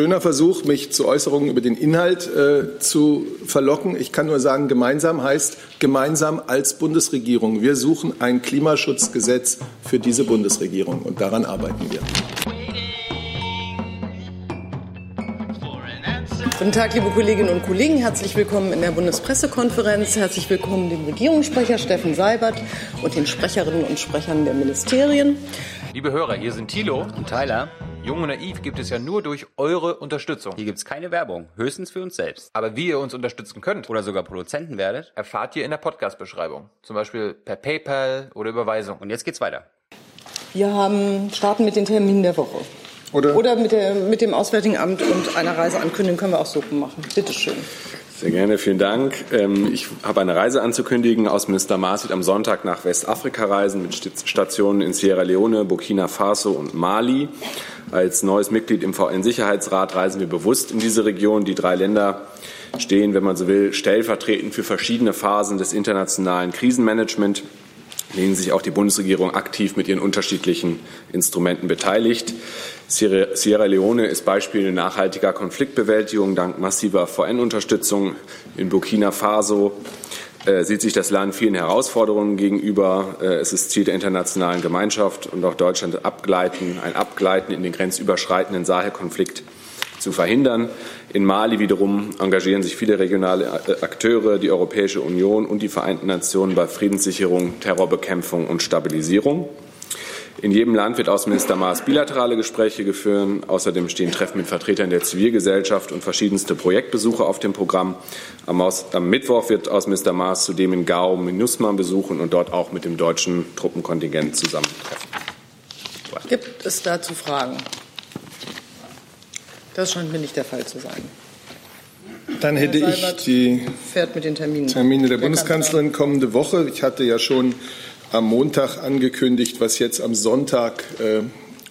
schöner Versuch, mich zu Äußerungen über den Inhalt äh, zu verlocken. Ich kann nur sagen, gemeinsam heißt gemeinsam als Bundesregierung. Wir suchen ein Klimaschutzgesetz für diese Bundesregierung und daran arbeiten wir. Guten Tag, liebe Kolleginnen und Kollegen. Herzlich willkommen in der Bundespressekonferenz. Herzlich willkommen dem Regierungssprecher Steffen Seibert und den Sprecherinnen und Sprechern der Ministerien. Liebe Hörer, hier sind Thilo und Tyler. Jung und Naiv gibt es ja nur durch eure Unterstützung. Hier gibt es keine Werbung, höchstens für uns selbst. Aber wie ihr uns unterstützen könnt oder sogar Produzenten werdet, erfahrt ihr in der Podcast-Beschreibung. Zum Beispiel per PayPal oder Überweisung. Und jetzt geht's weiter. Wir haben, starten mit den Terminen der Woche. Oder, Oder mit, der, mit dem Auswärtigen Amt und einer Reiseankündigung können wir auch so machen. Bitte schön. Sehr gerne, vielen Dank. Ähm, ich habe eine Reise anzukündigen. Außenminister Maas wird am Sonntag nach Westafrika reisen mit Stationen in Sierra Leone, Burkina Faso und Mali. Als neues Mitglied im VN-Sicherheitsrat reisen wir bewusst in diese Region. Die drei Länder stehen, wenn man so will, stellvertretend für verschiedene Phasen des internationalen Krisenmanagements denen sich auch die Bundesregierung aktiv mit ihren unterschiedlichen Instrumenten beteiligt. Sierra Leone ist Beispiel nachhaltiger Konfliktbewältigung dank massiver VN-Unterstützung. In Burkina Faso äh, sieht sich das Land vielen Herausforderungen gegenüber. Äh, es ist Ziel der internationalen Gemeinschaft und auch Deutschland abgleiten, ein Abgleiten in den grenzüberschreitenden Sahelkonflikt zu verhindern. In Mali wiederum engagieren sich viele regionale äh, Akteure, die Europäische Union und die Vereinten Nationen bei Friedenssicherung, Terrorbekämpfung und Stabilisierung. In jedem Land wird Außenminister Maas bilaterale Gespräche geführt. Außerdem stehen Treffen mit Vertretern der Zivilgesellschaft und verschiedenste Projektbesuche auf dem Programm. Am, Aus am Mittwoch wird Außenminister Maas zudem in Gao MINUSMA besuchen und dort auch mit dem deutschen Truppenkontingent zusammentreffen. Gibt es dazu Fragen? Das scheint mir nicht der Fall zu sein. Dann hätte ich die Termine der Bundeskanzlerin kommende Woche. Ich hatte ja schon am Montag angekündigt, was jetzt am Sonntag, äh,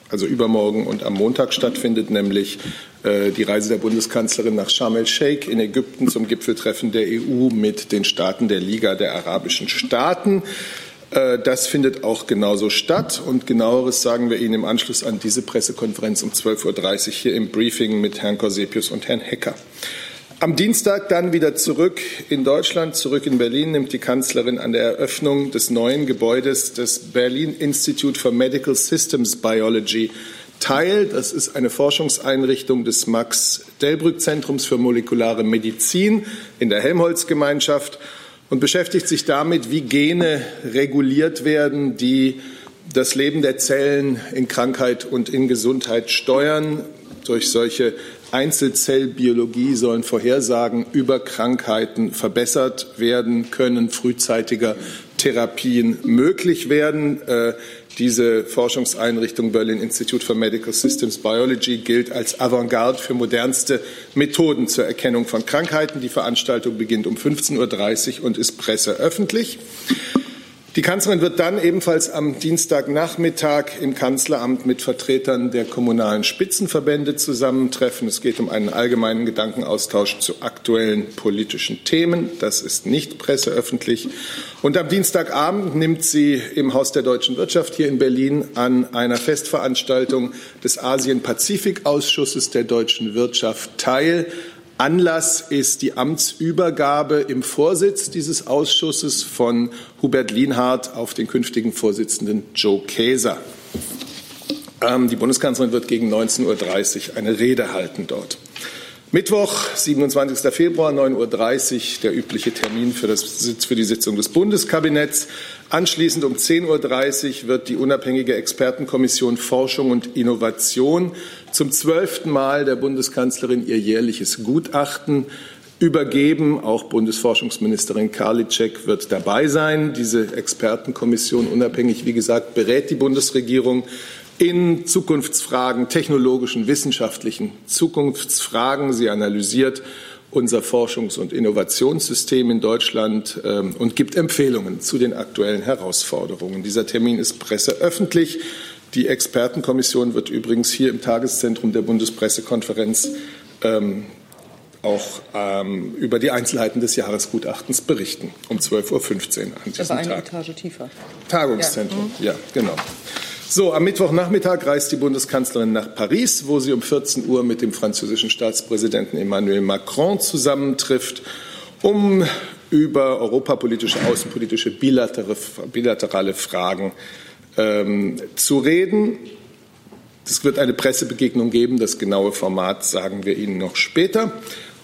also übermorgen und am Montag stattfindet, nämlich äh, die Reise der Bundeskanzlerin nach Sharm el-Sheikh in Ägypten zum Gipfeltreffen der EU mit den Staaten der Liga der arabischen Staaten. Äh, das findet auch genauso statt. Und genaueres sagen wir Ihnen im Anschluss an diese Pressekonferenz um 12.30 Uhr hier im Briefing mit Herrn Corsepius und Herrn Hecker. Am Dienstag dann wieder zurück in Deutschland, zurück in Berlin, nimmt die Kanzlerin an der Eröffnung des neuen Gebäudes des Berlin Institute for Medical Systems Biology teil. Das ist eine Forschungseinrichtung des Max Delbrück Zentrums für molekulare Medizin in der Helmholtz-Gemeinschaft und beschäftigt sich damit, wie Gene reguliert werden, die das Leben der Zellen in Krankheit und in Gesundheit steuern. Durch solche Einzelzellbiologie sollen Vorhersagen über Krankheiten verbessert werden können, frühzeitiger Therapien möglich werden. Äh, diese Forschungseinrichtung Berlin Institute for Medical Systems Biology gilt als Avantgarde für modernste Methoden zur Erkennung von Krankheiten. Die Veranstaltung beginnt um 15.30 Uhr und ist presseöffentlich. Die Kanzlerin wird dann ebenfalls am Dienstagnachmittag im Kanzleramt mit Vertretern der kommunalen Spitzenverbände zusammentreffen. Es geht um einen allgemeinen Gedankenaustausch zu aktuellen politischen Themen. Das ist nicht presseöffentlich. Und am Dienstagabend nimmt sie im Haus der deutschen Wirtschaft hier in Berlin an einer Festveranstaltung des Asien-Pazifik-Ausschusses der deutschen Wirtschaft teil. Anlass ist die Amtsübergabe im Vorsitz dieses Ausschusses von Hubert Lienhardt auf den künftigen Vorsitzenden Joe Käser. Ähm, die Bundeskanzlerin wird gegen 19.30 Uhr eine Rede halten dort. Mittwoch, 27. Februar, 9.30 Uhr, der übliche Termin für, das, für die Sitzung des Bundeskabinetts. Anschließend um 10.30 Uhr wird die unabhängige Expertenkommission Forschung und Innovation zum zwölften Mal der Bundeskanzlerin ihr jährliches Gutachten übergeben. Auch Bundesforschungsministerin Karliczek wird dabei sein. Diese Expertenkommission, unabhängig, wie gesagt, berät die Bundesregierung in Zukunftsfragen, technologischen, wissenschaftlichen Zukunftsfragen. Sie analysiert unser Forschungs- und Innovationssystem in Deutschland ähm, und gibt Empfehlungen zu den aktuellen Herausforderungen. Dieser Termin ist presseöffentlich. Die Expertenkommission wird übrigens hier im Tageszentrum der Bundespressekonferenz ähm, auch ähm, über die Einzelheiten des Jahresgutachtens berichten, um 12.15 Uhr an diesem eine Tag. Etage tiefer. Tagungszentrum, ja, mhm. ja genau. So, am Mittwochnachmittag reist die Bundeskanzlerin nach Paris, wo sie um 14 Uhr mit dem französischen Staatspräsidenten Emmanuel Macron zusammentrifft, um über europapolitische, außenpolitische, bilaterale Fragen ähm, zu reden. Es wird eine Pressebegegnung geben. Das genaue Format sagen wir Ihnen noch später.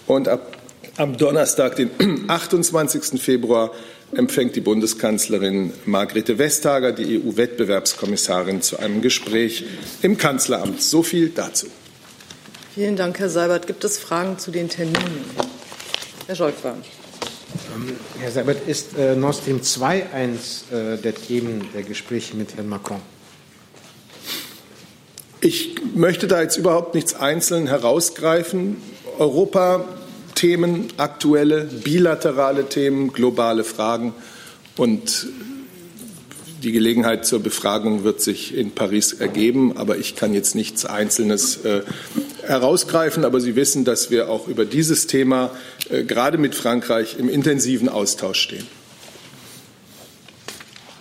Und ab, am Donnerstag, den 28. Februar, empfängt die Bundeskanzlerin Margrethe Vestager die EU-Wettbewerbskommissarin zu einem Gespräch im Kanzleramt. So viel dazu. Vielen Dank, Herr Seibert. Gibt es Fragen zu den Terminen? Herr Scholz-Wahn. Ähm, Herr Seibert, ist äh, Nord Stream 2 eins äh, der Themen der Gespräche mit Herrn Macron? Ich möchte da jetzt überhaupt nichts einzeln herausgreifen. Europa Themen, aktuelle, bilaterale Themen, globale Fragen. Und die Gelegenheit zur Befragung wird sich in Paris ergeben. Aber ich kann jetzt nichts Einzelnes äh, herausgreifen. Aber Sie wissen, dass wir auch über dieses Thema äh, gerade mit Frankreich im intensiven Austausch stehen.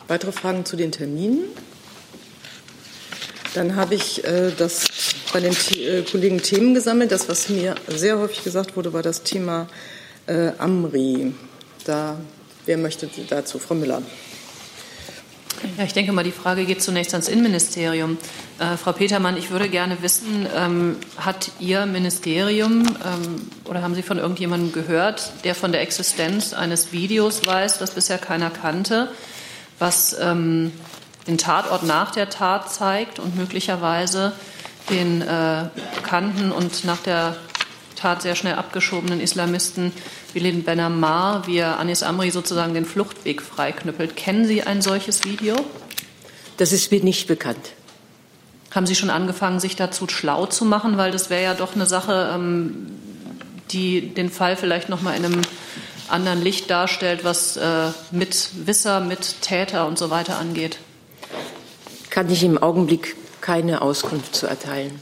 Weitere Fragen zu den Terminen? Dann habe ich äh, das bei den äh, Kollegen Themen gesammelt. Das, was mir sehr häufig gesagt wurde, war das Thema äh, Amri. Da, wer möchte dazu? Frau Müller. Ja, ich denke mal, die Frage geht zunächst ans Innenministerium. Äh, Frau Petermann, ich würde gerne wissen, ähm, hat Ihr Ministerium ähm, oder haben Sie von irgendjemandem gehört, der von der Existenz eines Videos weiß, das bisher keiner kannte, was ähm, den Tatort nach der Tat zeigt und möglicherweise den äh, bekannten und nach der Tat sehr schnell abgeschobenen Islamisten Bilin Benamar, wie er Anis Amri sozusagen den Fluchtweg freiknüppelt. Kennen Sie ein solches Video? Das ist mir nicht bekannt. Haben Sie schon angefangen, sich dazu schlau zu machen? Weil das wäre ja doch eine Sache, ähm, die den Fall vielleicht noch mal in einem anderen Licht darstellt, was äh, mit Wisser, mit Täter und so weiter angeht. Kann ich im Augenblick keine Auskunft zu erteilen.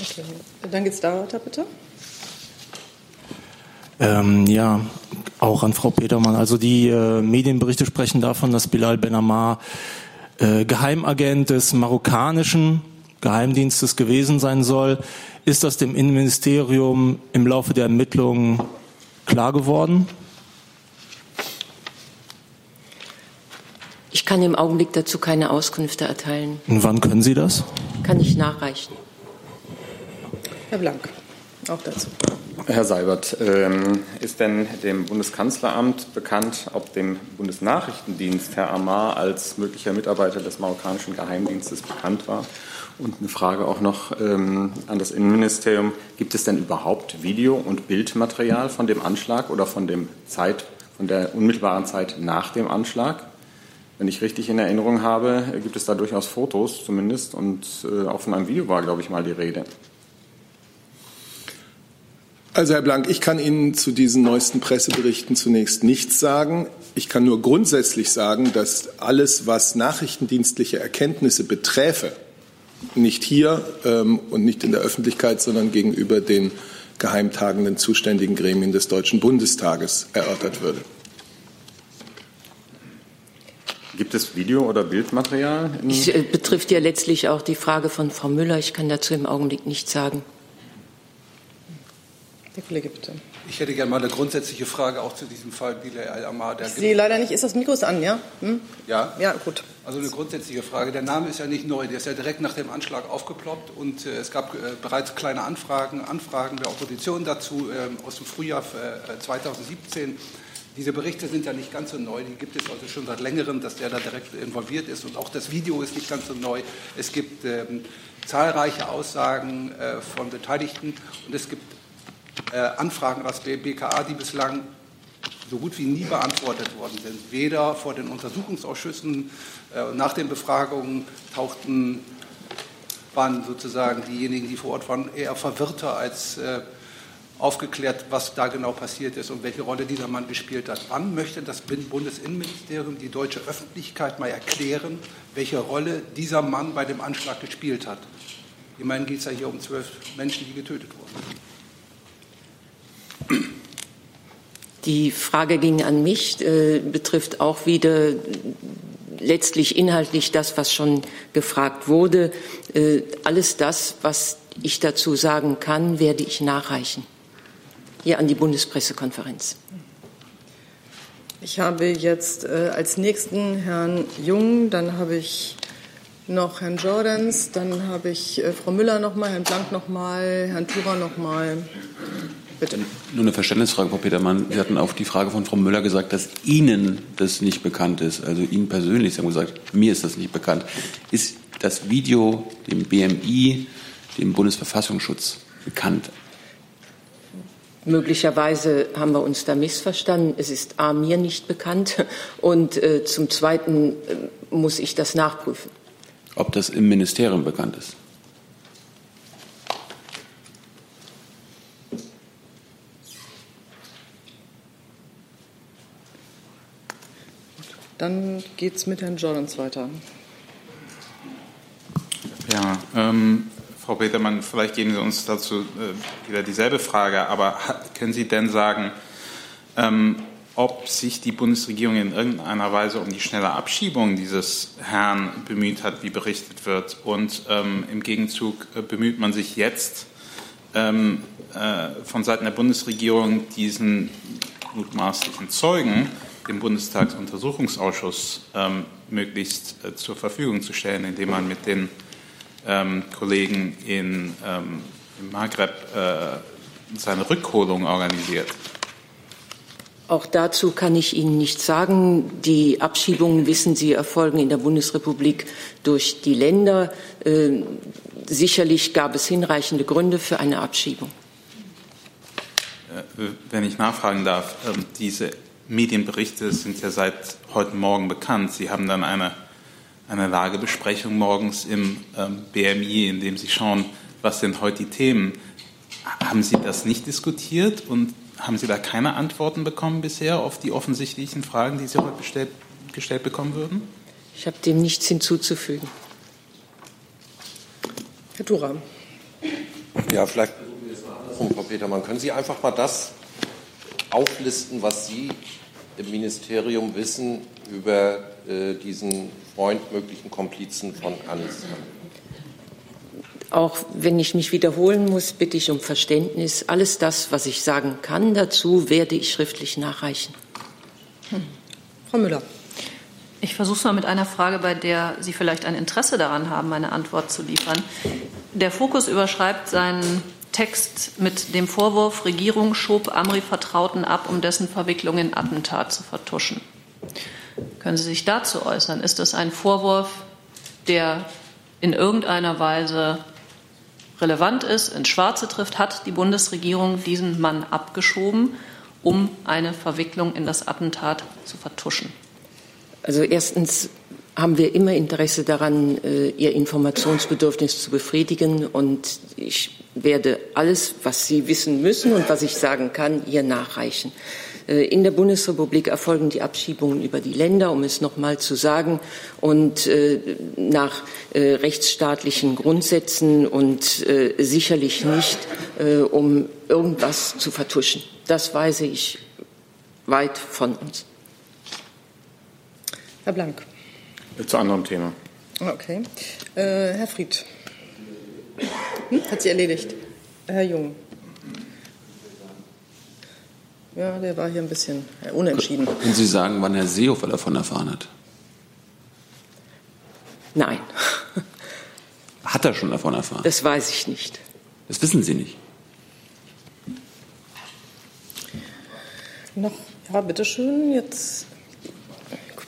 Okay. Dann geht's da weiter, bitte. Ähm, ja, auch an Frau Petermann. Also die äh, Medienberichte sprechen davon, dass Bilal Benamar äh, Geheimagent des marokkanischen Geheimdienstes gewesen sein soll. Ist das dem Innenministerium im Laufe der Ermittlungen klar geworden? Ich kann im Augenblick dazu keine Auskünfte erteilen. Und wann können Sie das? Kann ich nachreichen. Herr Blank, auch dazu. Herr Seibert, ähm, ist denn dem Bundeskanzleramt bekannt, ob dem Bundesnachrichtendienst Herr Amar als möglicher Mitarbeiter des marokkanischen Geheimdienstes bekannt war? Und eine Frage auch noch ähm, an das Innenministerium. Gibt es denn überhaupt Video- und Bildmaterial von dem Anschlag oder von, dem Zeit, von der unmittelbaren Zeit nach dem Anschlag? Wenn ich richtig in Erinnerung habe, gibt es da durchaus Fotos zumindest und äh, auch von einem Video war, glaube ich, mal die Rede. Also Herr Blank, ich kann Ihnen zu diesen neuesten Presseberichten zunächst nichts sagen. Ich kann nur grundsätzlich sagen, dass alles, was nachrichtendienstliche Erkenntnisse beträfe, nicht hier ähm, und nicht in der Öffentlichkeit, sondern gegenüber den geheimtagenden zuständigen Gremien des Deutschen Bundestages erörtert würde. Gibt es Video- oder Bildmaterial? Es äh, betrifft ja letztlich auch die Frage von Frau Müller. Ich kann dazu im Augenblick nichts sagen. Der Kollege, bitte. Ich hätte gerne mal eine grundsätzliche Frage auch zu diesem Fall Bilal al-Amar. Ich sehe leider nicht. Ist das Mikro an, ja? Hm? Ja? Ja, gut. Also eine grundsätzliche Frage. Der Name ist ja nicht neu. Der ist ja direkt nach dem Anschlag aufgeploppt und äh, es gab äh, bereits kleine Anfragen, Anfragen der Opposition dazu äh, aus dem Frühjahr 2017 äh, diese Berichte sind ja nicht ganz so neu, die gibt es also schon seit längerem, dass der da direkt involviert ist und auch das Video ist nicht ganz so neu. Es gibt ähm, zahlreiche Aussagen äh, von Beteiligten und es gibt Anfragen aus der BKA, die bislang so gut wie nie beantwortet worden sind. Weder vor den Untersuchungsausschüssen, äh, nach den Befragungen tauchten, waren sozusagen diejenigen, die vor Ort waren, eher verwirrter als äh, aufgeklärt, was da genau passiert ist und welche Rolle dieser Mann gespielt hat. Wann möchte das Bundesinnenministerium die deutsche Öffentlichkeit mal erklären, welche Rolle dieser Mann bei dem Anschlag gespielt hat? Immerhin geht es ja hier um zwölf Menschen, die getötet wurden. Die Frage ging an mich, äh, betrifft auch wieder letztlich inhaltlich das, was schon gefragt wurde. Äh, alles das, was ich dazu sagen kann, werde ich nachreichen. Hier an die Bundespressekonferenz. Ich habe jetzt äh, als nächsten Herrn Jung, dann habe ich noch Herrn Jordans, dann habe ich äh, Frau Müller noch mal, Herrn Blank noch mal, Herrn Thurer noch mal. Bitte. Nur eine Verständnisfrage, Frau Petermann. Sie hatten auf die Frage von Frau Müller gesagt, dass Ihnen das nicht bekannt ist. Also Ihnen persönlich. Sie haben gesagt, mir ist das nicht bekannt. Ist das Video dem BMI, dem Bundesverfassungsschutz, bekannt? Möglicherweise haben wir uns da missverstanden. Es ist A, mir nicht bekannt und äh, zum Zweiten äh, muss ich das nachprüfen. Ob das im Ministerium bekannt ist? Dann geht es mit Herrn Jordans weiter. Ja, ähm, Frau Petermann, vielleicht geben Sie uns dazu äh, wieder dieselbe Frage, aber können Sie denn sagen, ähm, ob sich die Bundesregierung in irgendeiner Weise um die schnelle Abschiebung dieses Herrn bemüht hat, wie berichtet wird? Und ähm, im Gegenzug äh, bemüht man sich jetzt ähm, äh, von Seiten der Bundesregierung, diesen mutmaßlichen Zeugen dem Bundestagsuntersuchungsausschuss ähm, möglichst äh, zur Verfügung zu stellen, indem man mit den ähm, Kollegen in, ähm, im Maghreb äh, seine Rückholung organisiert. Auch dazu kann ich Ihnen nichts sagen. Die Abschiebungen, wissen Sie, erfolgen in der Bundesrepublik durch die Länder. Äh, sicherlich gab es hinreichende Gründe für eine Abschiebung. Äh, wenn ich nachfragen darf, ähm, diese Medienberichte sind ja seit heute Morgen bekannt. Sie haben dann eine, eine Lagebesprechung morgens im ähm, BMI, in dem Sie schauen, was sind heute die Themen. Haben Sie das nicht diskutiert und haben Sie da keine Antworten bekommen bisher auf die offensichtlichen Fragen, die Sie heute bestellt, gestellt bekommen würden? Ich habe dem nichts hinzuzufügen. Herr Thura. Ja, vielleicht, Frau Petermann, können Sie einfach mal das auflisten, was Sie im Ministerium wissen über äh, diesen Freund, möglichen Komplizen von Anis? Auch wenn ich mich wiederholen muss, bitte ich um Verständnis. Alles das, was ich sagen kann dazu, werde ich schriftlich nachreichen. Hm. Frau Müller. Ich versuche es mal mit einer Frage, bei der Sie vielleicht ein Interesse daran haben, eine Antwort zu liefern. Der Fokus überschreibt seinen Text mit dem Vorwurf, Regierung schob Amri-Vertrauten ab, um dessen Verwicklung in Attentat zu vertuschen. Können Sie sich dazu äußern? Ist das ein Vorwurf, der in irgendeiner Weise relevant ist, ins Schwarze trifft? Hat die Bundesregierung diesen Mann abgeschoben, um eine Verwicklung in das Attentat zu vertuschen? Also erstens haben wir immer Interesse daran, äh, Ihr Informationsbedürfnis zu befriedigen. Und ich werde alles, was Sie wissen müssen und was ich sagen kann, ihr nachreichen. Äh, in der Bundesrepublik erfolgen die Abschiebungen über die Länder, um es noch mal zu sagen, und äh, nach rechtsstaatlichen Grundsätzen und sicherlich nicht, um irgendwas zu vertuschen. Das weise ich weit von uns. Herr Blank. Zu anderem Thema. Okay. Äh, Herr Fried. Hm? Hat sie erledigt. Herr Jung. Ja, der war hier ein bisschen äh, unentschieden. Können Sie sagen, wann Herr Seehofer davon erfahren hat? Nein. Hat er schon davon erfahren? Das weiß ich nicht. Das wissen Sie nicht. Noch, ja, bitteschön. Jetzt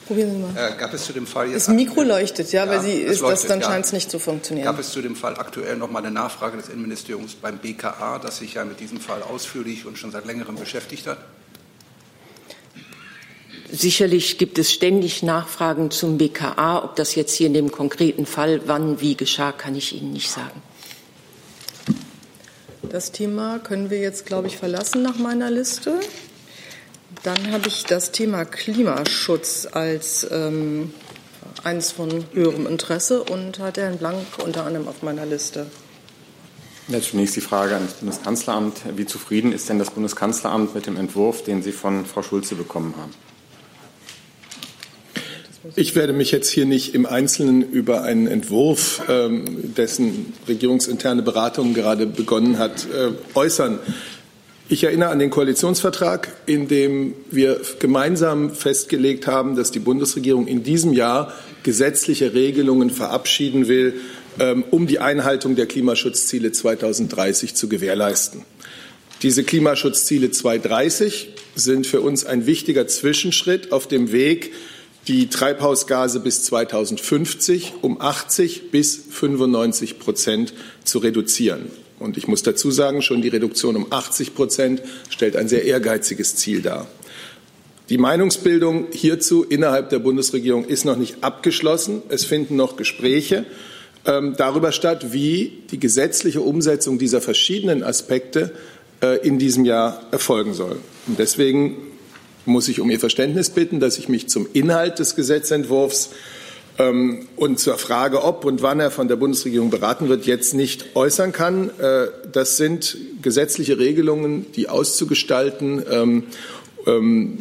Probieren Sie mal. Äh, gab es zu dem Fall jetzt. Das Mikro leuchtet, ja, ja weil Sie ist leuchtet, das, dann ja. scheint es nicht zu funktionieren. Gab es zu dem Fall aktuell noch mal eine Nachfrage des Innenministeriums beim BKA, das sich ja mit diesem Fall ausführlich und schon seit längerem beschäftigt hat? Sicherlich gibt es ständig Nachfragen zum BKA. Ob das jetzt hier in dem konkreten Fall wann wie geschah, kann ich Ihnen nicht sagen. Das Thema können wir jetzt, glaube ich, verlassen nach meiner Liste. Dann habe ich das Thema Klimaschutz als ähm, eines von höherem Interesse und hatte Herrn Blank unter anderem auf meiner Liste. Ja, zunächst die Frage an das Bundeskanzleramt. Wie zufrieden ist denn das Bundeskanzleramt mit dem Entwurf, den Sie von Frau Schulze bekommen haben? Ich werde mich jetzt hier nicht im Einzelnen über einen Entwurf, ähm, dessen regierungsinterne Beratung gerade begonnen hat, äh, äußern. Ich erinnere an den Koalitionsvertrag, in dem wir gemeinsam festgelegt haben, dass die Bundesregierung in diesem Jahr gesetzliche Regelungen verabschieden will, ähm, um die Einhaltung der Klimaschutzziele 2030 zu gewährleisten. Diese Klimaschutzziele 2030 sind für uns ein wichtiger Zwischenschritt auf dem Weg, die Treibhausgase bis 2050 um 80 bis 95 Prozent zu reduzieren. Und ich muss dazu sagen, schon die Reduktion um 80 Prozent stellt ein sehr ehrgeiziges Ziel dar. Die Meinungsbildung hierzu innerhalb der Bundesregierung ist noch nicht abgeschlossen. Es finden noch Gespräche ähm, darüber statt, wie die gesetzliche Umsetzung dieser verschiedenen Aspekte äh, in diesem Jahr erfolgen soll. Und deswegen muss ich um Ihr Verständnis bitten, dass ich mich zum Inhalt des Gesetzentwurfs und zur Frage, ob und wann er von der Bundesregierung beraten wird, jetzt nicht äußern kann. Äh, das sind gesetzliche Regelungen, die auszugestalten ähm, ähm,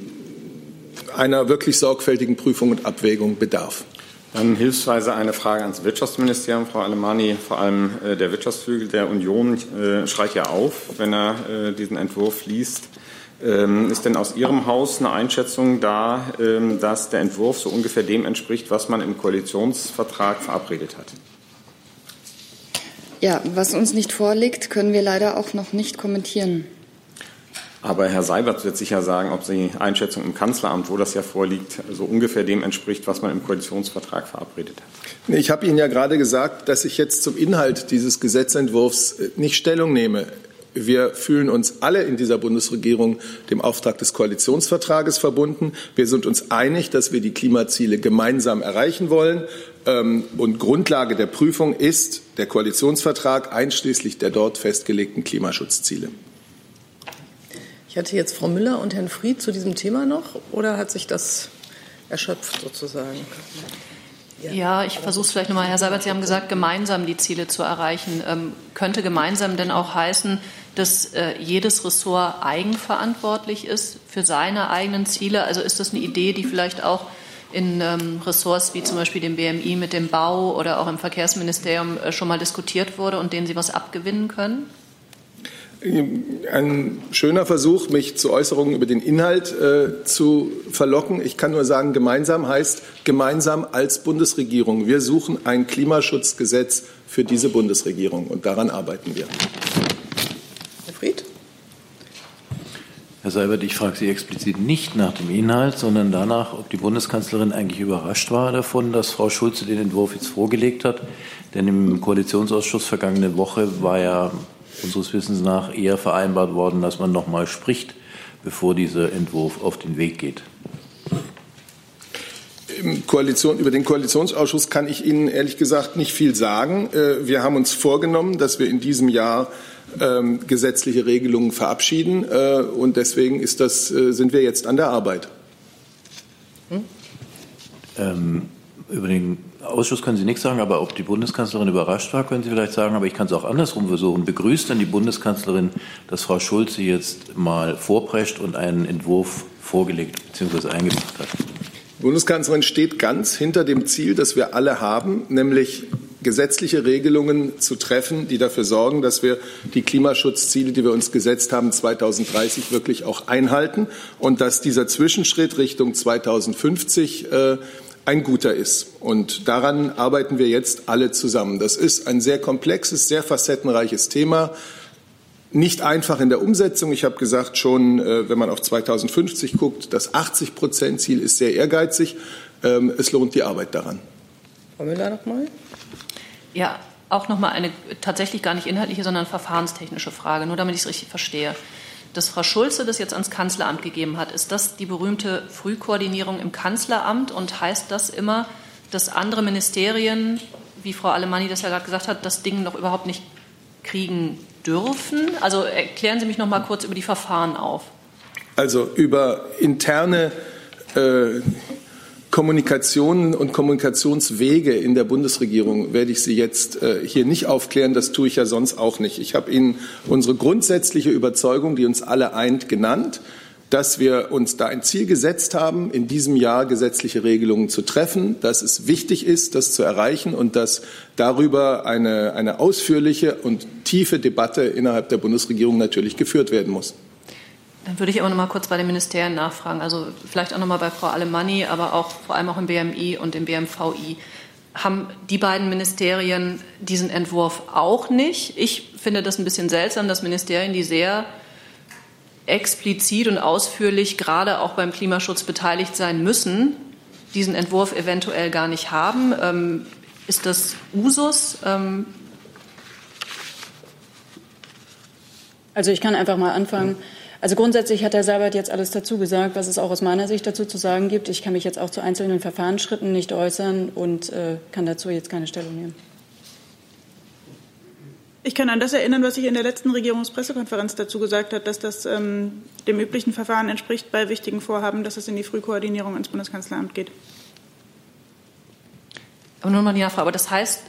einer wirklich sorgfältigen Prüfung und Abwägung bedarf. Dann hilfsweise eine Frage ans Wirtschaftsministerium. Frau Alemani, vor allem äh, der Wirtschaftsflügel der Union äh, schreit ja auf, wenn er diesen Entwurf liest. Ähm, ist denn aus Ihrem Haus eine Einschätzung da, ähm, dass der Entwurf so ungefähr dem entspricht, was man im Koalitionsvertrag verabredet hat? Ja, was uns nicht vorliegt, können wir leider auch noch nicht kommentieren. Aber Herr Seibert wird sicher sagen, ob die Einschätzung im Kanzleramt, wo das ja vorliegt, so ungefähr dem entspricht, was man im Koalitionsvertrag verabredet hat. Ich habe Ihnen ja gerade gesagt, dass ich jetzt zum Inhalt dieses Gesetzentwurfs äh, nicht Stellung nehme. Wir fühlen uns alle in dieser Bundesregierung dem Auftrag des Koalitionsvertrages verbunden. Wir sind uns einig, dass wir die Klimaziele gemeinsam erreichen wollen. Ähm, und Grundlage der Prüfung ist der Koalitionsvertrag einschließlich der dort festgelegten Klimaschutzziele. Ich hatte jetzt Frau Müller und Herrn Fried zu diesem Thema noch oder hat sich das erschöpft sozusagen? Ja, ich versuche es vielleicht nochmal. Herr Seibert, Sie haben gesagt, gemeinsam die Ziele zu erreichen. Ähm, könnte gemeinsam denn auch heißen, dass äh, jedes Ressort eigenverantwortlich ist für seine eigenen Ziele? Also ist das eine Idee, die vielleicht auch in ähm, Ressorts wie zum Beispiel dem BMI mit dem Bau oder auch im Verkehrsministerium äh, schon mal diskutiert wurde und denen Sie was abgewinnen können? Ein schöner Versuch, mich zu Äußerungen über den Inhalt äh, zu verlocken. Ich kann nur sagen, gemeinsam heißt gemeinsam als Bundesregierung. Wir suchen ein Klimaschutzgesetz für diese Bundesregierung und daran arbeiten wir. Fried? Herr Seibert, ich frage Sie explizit nicht nach dem Inhalt, sondern danach, ob die Bundeskanzlerin eigentlich überrascht war davon, dass Frau Schulze den Entwurf jetzt vorgelegt hat. Denn im Koalitionsausschuss vergangene Woche war ja unseres Wissens nach eher vereinbart worden, dass man noch mal spricht, bevor dieser Entwurf auf den Weg geht. Koalition, über den Koalitionsausschuss kann ich Ihnen ehrlich gesagt nicht viel sagen. Äh, wir haben uns vorgenommen, dass wir in diesem Jahr ähm, gesetzliche Regelungen verabschieden. Äh, und deswegen ist das, äh, sind wir jetzt an der Arbeit. Hm? Ähm, über den Ausschuss können Sie nichts sagen, aber ob die Bundeskanzlerin überrascht war, können Sie vielleicht sagen. Aber ich kann es auch andersrum versuchen. Begrüßt denn die Bundeskanzlerin, dass Frau Schulze jetzt mal vorprescht und einen Entwurf vorgelegt bzw. eingebracht hat? Die Bundeskanzlerin steht ganz hinter dem Ziel, das wir alle haben, nämlich gesetzliche Regelungen zu treffen, die dafür sorgen, dass wir die Klimaschutzziele, die wir uns gesetzt haben, 2030 wirklich auch einhalten und dass dieser Zwischenschritt Richtung 2050 äh, ein guter ist. Und daran arbeiten wir jetzt alle zusammen. Das ist ein sehr komplexes, sehr facettenreiches Thema. Nicht einfach in der Umsetzung. Ich habe gesagt, schon äh, wenn man auf 2050 guckt, das 80-Prozent-Ziel ist sehr ehrgeizig. Ähm, es lohnt die Arbeit daran. Frau Müller noch mal. Ja, auch noch mal eine tatsächlich gar nicht inhaltliche, sondern verfahrenstechnische Frage, nur damit ich es richtig verstehe. Dass Frau Schulze das jetzt ans Kanzleramt gegeben hat, ist das die berühmte Frühkoordinierung im Kanzleramt und heißt das immer, dass andere Ministerien, wie Frau Alemanni das ja gerade gesagt hat, das Ding noch überhaupt nicht kriegen dürfen? Also erklären Sie mich noch mal kurz über die Verfahren auf. Also über interne äh, Kommunikationen und Kommunikationswege in der Bundesregierung werde ich Sie jetzt äh, hier nicht aufklären. Das tue ich ja sonst auch nicht. Ich habe Ihnen unsere grundsätzliche Überzeugung, die uns alle eint, genannt. dass wir uns da ein Ziel gesetzt haben, in diesem Jahr gesetzliche Regelungen zu treffen, dass es wichtig ist, das zu erreichen und dass darüber eine, eine ausführliche und tiefe Debatte innerhalb der Bundesregierung natürlich geführt werden muss. Dann würde ich aber noch mal kurz bei den Ministerien nachfragen. Also vielleicht auch noch mal bei Frau Alemanni, aber auch vor allem auch im BMI und im BMVI. Haben die beiden Ministerien diesen Entwurf auch nicht? Ich finde das ein bisschen seltsam, dass Ministerien, die sehr explizit und ausführlich gerade auch beim Klimaschutz beteiligt sein müssen, diesen Entwurf eventuell gar nicht haben. Ähm, ist das Usus? Ähm also ich kann einfach mal anfangen. Also grundsätzlich hat Herr Seibert jetzt alles dazu gesagt, was es auch aus meiner Sicht dazu zu sagen gibt. Ich kann mich jetzt auch zu einzelnen Verfahrensschritten nicht äußern und äh, kann dazu jetzt keine Stellung nehmen. Ich kann an das erinnern, was ich in der letzten Regierungspressekonferenz dazu gesagt habe, dass das ähm, dem üblichen Verfahren entspricht bei wichtigen Vorhaben, dass es in die Frühkoordinierung ins Bundeskanzleramt geht. Aber nur noch die Nachfrage. Aber das heißt,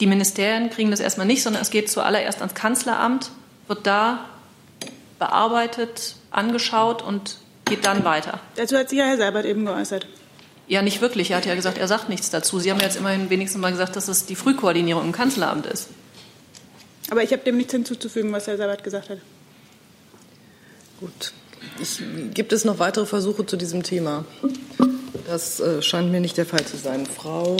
die Ministerien kriegen das erstmal nicht, sondern es geht zuallererst ans Kanzleramt, wird da bearbeitet, angeschaut und geht dann weiter. Dazu hat sich ja Herr Seibert eben geäußert. Ja, nicht wirklich. Er hat ja gesagt, er sagt nichts dazu. Sie haben jetzt immerhin wenigstens mal gesagt, dass es die Frühkoordinierung im Kanzleramt ist. Aber ich habe dem nichts hinzuzufügen, was Herr Sabat gesagt hat. Gut. Ich, gibt es noch weitere Versuche zu diesem Thema? Das äh, scheint mir nicht der Fall zu sein. Frau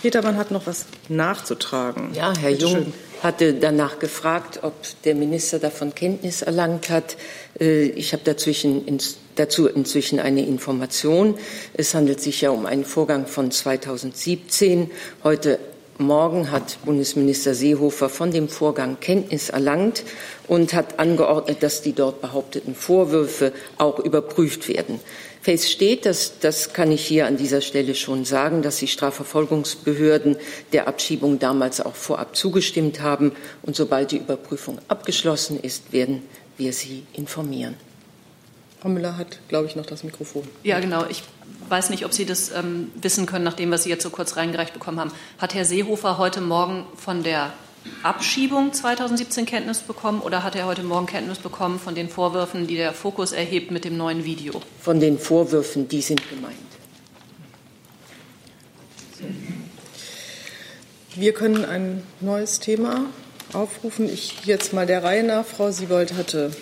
Petermann hat noch was nachzutragen. Ja, Herr Bitte Jung schön. Hatte danach gefragt, ob der Minister davon Kenntnis erlangt hat. Äh, ich habe dazu inzwischen eine Information. Es handelt sich ja um einen Vorgang von 2017. Heute Morgen hat Bundesminister Seehofer von dem Vorgang Kenntnis erlangt und hat angeordnet, dass die dort behaupteten Vorwürfe auch überprüft werden. Fest steht, dass, das kann ich hier an dieser Stelle schon sagen, dass die Strafverfolgungsbehörden der Abschiebung damals auch vorab zugestimmt haben. Und sobald die Überprüfung abgeschlossen ist, werden wir Sie informieren. Frau Müller hat, glaube ich, noch das Mikrofon. Ja, genau. Ich weiß nicht, ob Sie das ähm, wissen können, nachdem was Sie jetzt so kurz reingereicht bekommen haben. Hat Herr Seehofer heute Morgen von der Abschiebung 2017 Kenntnis bekommen oder hat er heute Morgen Kenntnis bekommen von den Vorwürfen, die der Fokus erhebt mit dem neuen Video? Von den Vorwürfen, die sind gemeint. Wir können ein neues Thema aufrufen. Ich jetzt mal der Reihe nach. Frau Siebold hatte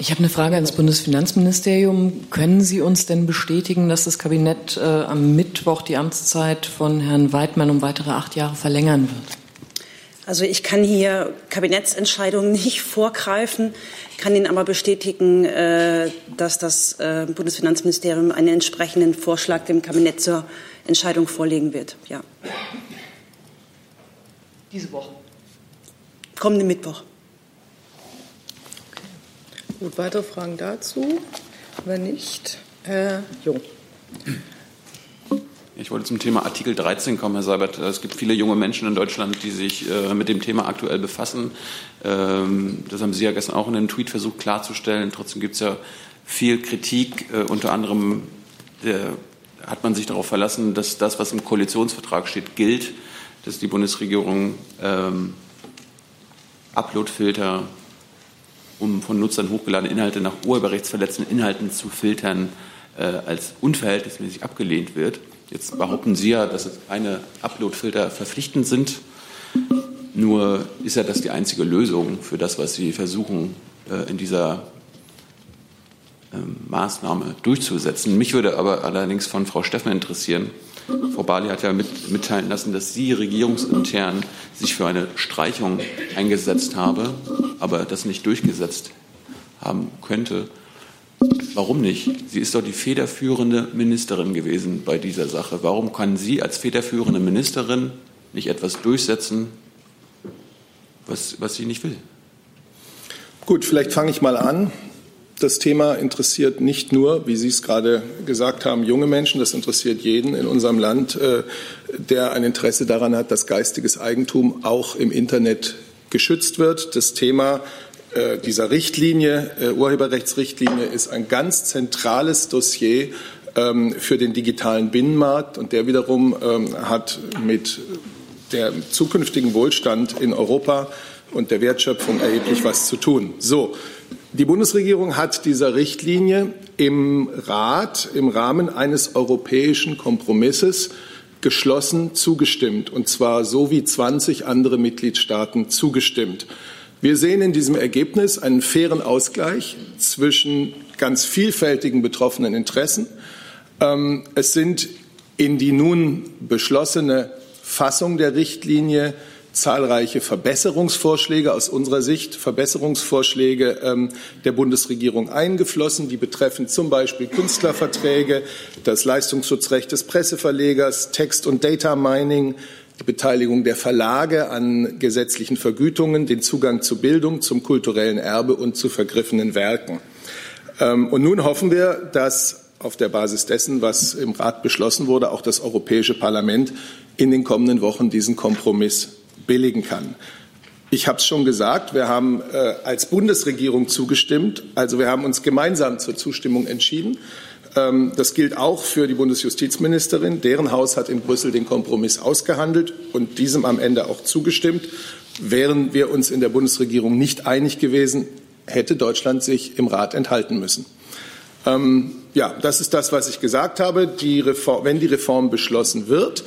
ich habe eine Frage ans Bundesfinanzministerium. Können Sie uns denn bestätigen, dass das Kabinett äh, am Mittwoch die Amtszeit von Herrn Weidmann um weitere acht Jahre verlängern wird? Also ich kann hier Kabinettsentscheidungen nicht vorgreifen, kann Ihnen aber bestätigen, äh, dass das äh, Bundesfinanzministerium einen entsprechenden Vorschlag dem Kabinett zur Entscheidung vorlegen wird. Ja. Diese Woche. Kommenden Mittwoch. Gut, weitere Fragen dazu? Wenn nicht, Herr Jung. Ich wollte zum Thema Artikel 13 kommen, Herr Seibert. Es gibt viele junge Menschen in Deutschland, die sich äh, mit dem Thema aktuell befassen. Ähm, das haben Sie ja gestern auch in einem Tweet versucht klarzustellen. Trotzdem gibt es ja viel Kritik. Äh, unter anderem der, hat man sich darauf verlassen, dass das, was im Koalitionsvertrag steht, gilt, dass die Bundesregierung ähm, Uploadfilter um von Nutzern hochgeladene Inhalte nach urheberrechtsverletzenden Inhalten zu filtern, äh, als unverhältnismäßig abgelehnt wird. Jetzt behaupten Sie ja, dass keine Uploadfilter verpflichtend sind. Nur ist ja das die einzige Lösung für das, was Sie versuchen, äh, in dieser ähm, Maßnahme durchzusetzen. Mich würde aber allerdings von Frau Steffen interessieren. Frau Bali hat ja mit, mitteilen lassen, dass sie regierungsintern sich für eine Streichung eingesetzt habe, aber das nicht durchgesetzt haben könnte. Warum nicht? Sie ist doch die federführende Ministerin gewesen bei dieser Sache. Warum kann sie als federführende Ministerin nicht etwas durchsetzen, was, was sie nicht will? Gut, vielleicht fange ich mal an. Das Thema interessiert nicht nur, wie Sie es gerade gesagt haben, junge Menschen, das interessiert jeden in unserem Land, äh, der ein Interesse daran hat, dass geistiges Eigentum auch im Internet geschützt wird. Das Thema äh, dieser Richtlinie, äh, Urheberrechtsrichtlinie, ist ein ganz zentrales Dossier ähm, für den digitalen Binnenmarkt und der wiederum ähm, hat mit dem zukünftigen Wohlstand in Europa und der Wertschöpfung erheblich was zu tun. So, Die Bundesregierung hat dieser Richtlinie im Rat im Rahmen eines europäischen Kompromisses geschlossen zugestimmt, und zwar so wie 20 andere Mitgliedstaaten zugestimmt. Wir sehen in diesem Ergebnis einen fairen Ausgleich zwischen ganz vielfältigen betroffenen Interessen. Ähm, es sind in die nun beschlossene Fassung der Richtlinie zahlreiche Verbesserungsvorschläge aus unserer Sicht, Verbesserungsvorschläge ähm, der Bundesregierung eingeflossen. Die betreffen zum Beispiel Künstlerverträge, das Leistungsschutzrecht des Presseverlegers, Text- und Data Mining, Beteiligung der Verlage an gesetzlichen Vergütungen, den Zugang zu Bildung, zum kulturellen Erbe und zu vergriffenen Werken. Ähm, und nun hoffen wir, dass auf der Basis dessen, was im Rat beschlossen wurde, auch das Europäische Parlament in den kommenden Wochen diesen Kompromiss billigen kann. Ich habe es schon gesagt, wir haben äh, als Bundesregierung zugestimmt. Also wir haben uns gemeinsam zur Zustimmung entschieden. Ähm, das gilt auch für die Bundesjustizministerin. Deren Haus hat in Brüssel den Kompromiss ausgehandelt und diesem am Ende auch zugestimmt. Wären wir uns in der Bundesregierung nicht einig gewesen, hätte Deutschland sich im Rat enthalten müssen. Ähm, ja, das ist das, was ich gesagt habe. Die Reform, wenn die Reform beschlossen wird,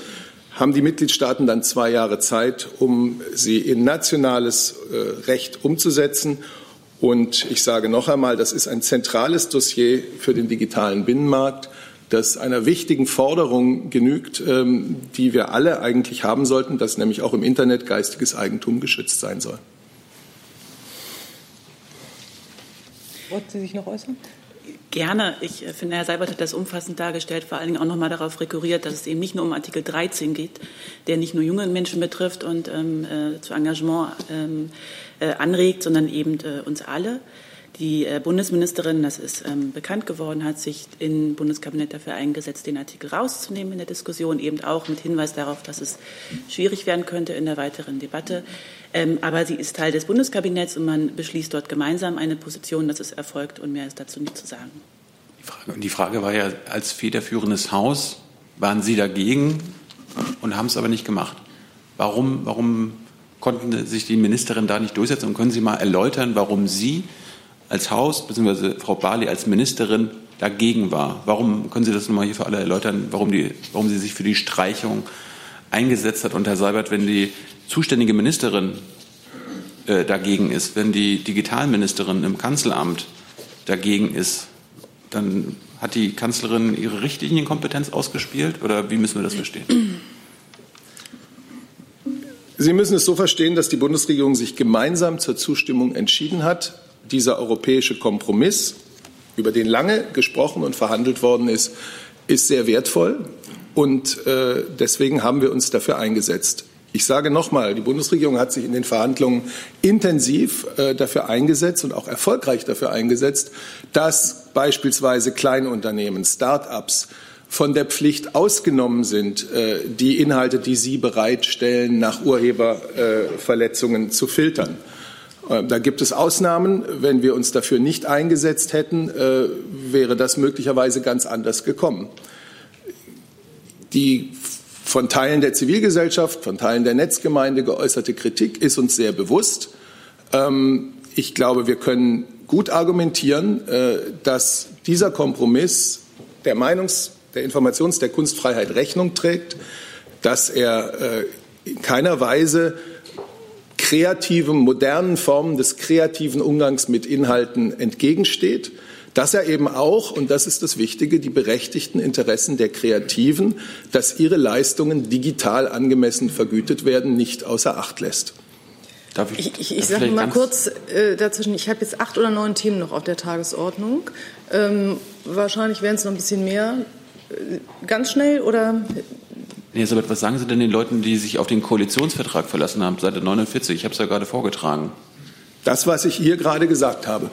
haben die Mitgliedstaaten dann zwei Jahre Zeit, um sie in nationales äh, Recht umzusetzen. Und ich sage noch einmal, das ist ein zentrales Dossier für den digitalen Binnenmarkt, das einer wichtigen Forderung genügt, ähm, die wir alle eigentlich haben sollten, dass nämlich auch im Internet geistiges Eigentum geschützt sein soll. Wollten Sie sich noch äußern? Gerne. Ich äh, finde, Herr Seibert hat das umfassend dargestellt, vor allen Dingen auch noch mal darauf rekurriert, dass es eben nicht nur um Artikel 13 geht, der nicht nur junge Menschen betrifft und ähm, äh, zu Engagement ähm, äh, anregt, sondern eben äh, uns alle. Die äh, Bundesministerin, das ist ähm, bekannt geworden, hat sich im Bundeskabinett dafür eingesetzt, den Artikel rauszunehmen in der Diskussion, eben auch mit Hinweis darauf, dass es schwierig werden könnte in der weiteren Debatte. Ähm, aber sie ist Teil des Bundeskabinetts und man beschließt dort gemeinsam eine Position, dass es erfolgt und mehr ist dazu nicht zu sagen. Die Frage, die Frage war ja, als federführendes Haus waren Sie dagegen und haben es aber nicht gemacht. Warum, warum konnten sich die Ministerin da nicht durchsetzen? Und können Sie mal erläutern, warum Sie als Haus bzw. Frau Barley als Ministerin dagegen war? Warum können Sie das nochmal hier für alle erläutern, warum, die, warum sie sich für die Streichung eingesetzt hat? Und Herr Seibert, wenn die zuständige Ministerin äh, dagegen ist, wenn die Digitalministerin im Kanzleramt dagegen ist, dann hat die Kanzlerin ihre Richtlinienkompetenz ausgespielt oder wie müssen wir das verstehen? Sie müssen es so verstehen, dass die Bundesregierung sich gemeinsam zur Zustimmung entschieden hat. Dieser europäische Kompromiss, über den lange gesprochen und verhandelt worden ist, ist sehr wertvoll und äh, deswegen haben wir uns dafür eingesetzt. Ich sage nochmal, die Bundesregierung hat sich in den Verhandlungen intensiv äh, dafür eingesetzt und auch erfolgreich dafür eingesetzt, dass beispielsweise Kleinunternehmen, Start-ups von der Pflicht ausgenommen sind, äh, die Inhalte, die sie bereitstellen, nach Urheberverletzungen äh, zu filtern. Äh, da gibt es Ausnahmen. Wenn wir uns dafür nicht eingesetzt hätten, äh, wäre das möglicherweise ganz anders gekommen. Die von Teilen der Zivilgesellschaft, von Teilen der Netzgemeinde geäußerte Kritik ist uns sehr bewusst. Ähm, ich glaube, wir können gut argumentieren, äh, dass dieser Kompromiss der Meinungs-, der Informations-, der Kunstfreiheit Rechnung trägt, dass er äh, in keiner Weise kreativen, modernen Formen des kreativen Umgangs mit Inhalten entgegensteht dass er eben auch, und das ist das Wichtige, die berechtigten Interessen der Kreativen, dass ihre Leistungen digital angemessen vergütet werden, nicht außer Acht lässt. Darf ich, ich, ich sage mal kurz äh, dazwischen, ich habe jetzt acht oder neun Themen noch auf der Tagesordnung. Ähm, wahrscheinlich wären es noch ein bisschen mehr. Äh, ganz schnell oder Nee, Elisabeth, was sagen Sie denn den Leuten, die sich auf den Koalitionsvertrag verlassen haben, Seite 49? Ich habe es ja gerade vorgetragen. Das, was ich hier gerade gesagt habe.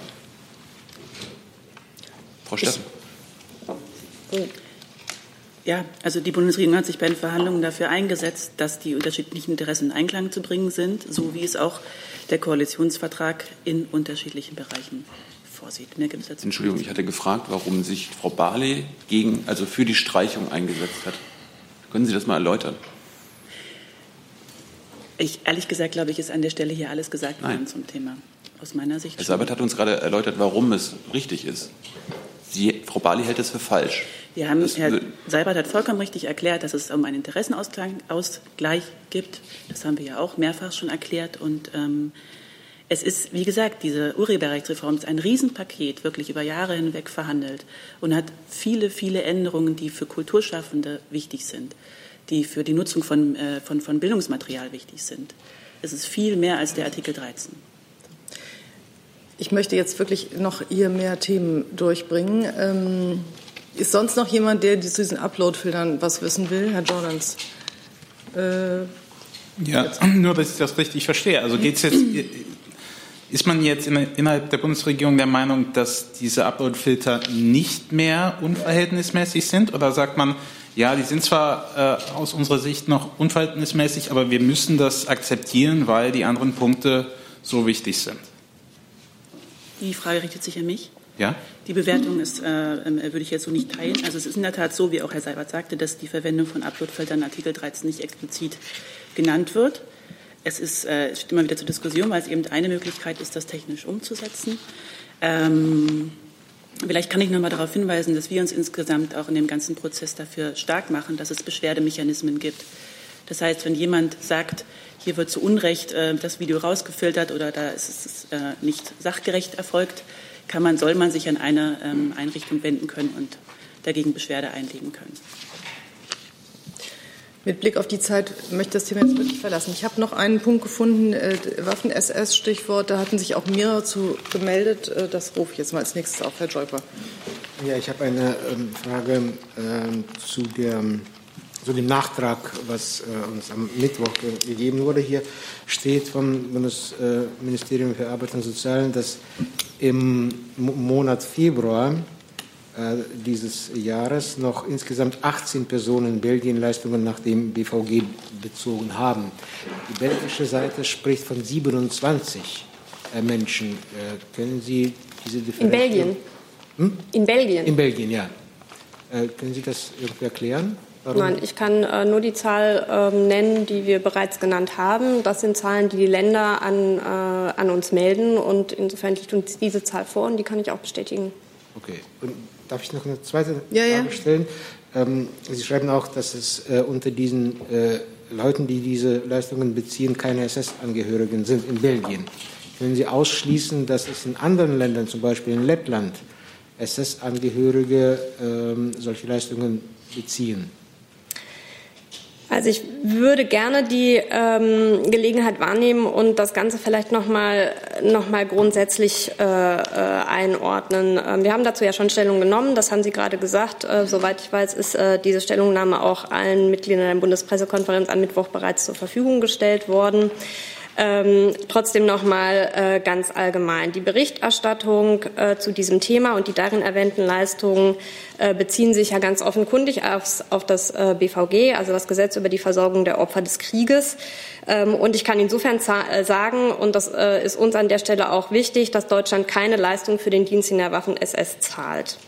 Frau Steffen. Ja, also die Bundesregierung hat sich bei den Verhandlungen dafür eingesetzt, dass die unterschiedlichen Interessen in Einklang zu bringen sind, so wie es auch der Koalitionsvertrag in unterschiedlichen Bereichen vorsieht. Mehr gibt es dazu. Entschuldigung, ich hatte gefragt, warum sich Frau Barley gegen, also für die Streichung eingesetzt hat. Können Sie das mal erläutern? Ich, ehrlich gesagt, glaube ich, ist an der Stelle hier alles gesagt worden zum Thema. aus meiner Sicht. Herr Sabat hat uns gerade erläutert, warum es richtig ist. Sie, Frau Bali hält es für falsch. Wir haben, Herr Seibert hat vollkommen richtig erklärt, dass es um einen Interessenausgleich gibt. Das haben wir ja auch mehrfach schon erklärt. Und ähm, es ist, wie gesagt, diese Urheberrechtsreform ist ein Riesenpaket, wirklich über Jahre hinweg verhandelt und hat viele, viele Änderungen, die für Kulturschaffende wichtig sind, die für die Nutzung von, äh, von, von Bildungsmaterial wichtig sind. Es ist viel mehr als der Artikel 13. Ich möchte jetzt wirklich noch hier mehr Themen durchbringen. Ähm, ist sonst noch jemand, der zu diesen Upload-Filtern was wissen will? Herr Jordans. Äh, ja, nur, dass ich das richtig verstehe. Also geht's jetzt, ist man jetzt innerhalb der Bundesregierung der Meinung, dass diese Upload-Filter nicht mehr unverhältnismäßig sind? Oder sagt man, ja, die sind zwar äh, aus unserer Sicht noch unverhältnismäßig, aber wir müssen das akzeptieren, weil die anderen Punkte so wichtig sind? Die Frage richtet sich an mich. Ja? Die Bewertung ist, äh, äh, würde ich jetzt so nicht teilen. Also es ist in der Tat so, wie auch Herr Seibert sagte, dass die Verwendung von Uploadfiltern Artikel 13 nicht explizit genannt wird. Es ist, äh, steht immer wieder zur Diskussion, weil es eben eine Möglichkeit ist, das technisch umzusetzen. Ähm, vielleicht kann ich noch mal darauf hinweisen, dass wir uns insgesamt auch in dem ganzen Prozess dafür stark machen, dass es Beschwerdemechanismen gibt. Das heißt, wenn jemand sagt, hier wird zu Unrecht äh, das Video rausgefiltert oder da ist es äh, nicht sachgerecht erfolgt, kann man, soll man sich an eine ähm, Einrichtung wenden können und dagegen Beschwerde einlegen können. Mit Blick auf die Zeit möchte ich das Thema jetzt wirklich verlassen. Ich habe noch einen Punkt gefunden, äh, Waffen-SS-Stichwort. Da hatten sich auch mehrere zu gemeldet. Äh, das rufe ich jetzt mal als nächstes auf, Herr Joiper. Ja, ich habe eine ähm, Frage äh, zu der zu dem Nachtrag, was äh, uns am Mittwoch gegeben wurde. Hier steht vom Bundesministerium für Arbeit und Sozialen, dass im Monat Februar äh, dieses Jahres noch insgesamt 18 Personen Belgien Leistungen nach dem BVG bezogen haben. Die belgische Seite spricht von 27 äh, Menschen. Können Sie diese Differenz? In Belgien. Hm? In Belgien. In Belgien, ja. Können Sie das irgendwie erklären? Warum? Nein, ich kann äh, nur die Zahl äh, nennen, die wir bereits genannt haben. Das sind Zahlen, die die Länder an, äh, an uns melden. Und insofern liegt uns diese Zahl vor und die kann ich auch bestätigen. Okay. Und darf ich noch eine zweite ja, Frage stellen? Ähm, Sie schreiben auch, dass es äh, unter diesen äh, Leuten, die diese Leistungen beziehen, keine SS-Angehörigen sind in Belgien. Können Sie ausschließen, dass es in anderen Ländern, zum Beispiel in Lettland, SS-Angehörige ähm, solche Leistungen beziehen? Also ich würde gerne die ähm, Gelegenheit wahrnehmen und das Ganze vielleicht nochmal noch mal grundsätzlich äh, äh, einordnen. Ähm, wir haben dazu ja schon Stellung genommen, das haben Sie gerade gesagt. Äh, soweit ich weiß, ist äh, diese Stellungnahme auch allen Mitgliedern der Bundespressekonferenz am Mittwoch bereits zur Verfügung gestellt worden. Ähm, trotzdem noch mal äh, ganz allgemein. Die Berichterstattung äh, zu diesem Thema und die darin erwähnten Leistungen äh, beziehen sich ja ganz offenkundig aufs, auf das äh, BVG, also das Gesetz über die Versorgung der Opfer des Krieges. Ähm, und ich kann insofern äh, sagen, und das äh, ist uns an der Stelle auch wichtig, dass Deutschland keine Leistung für den Dienst in der Waffen-SS zahlt.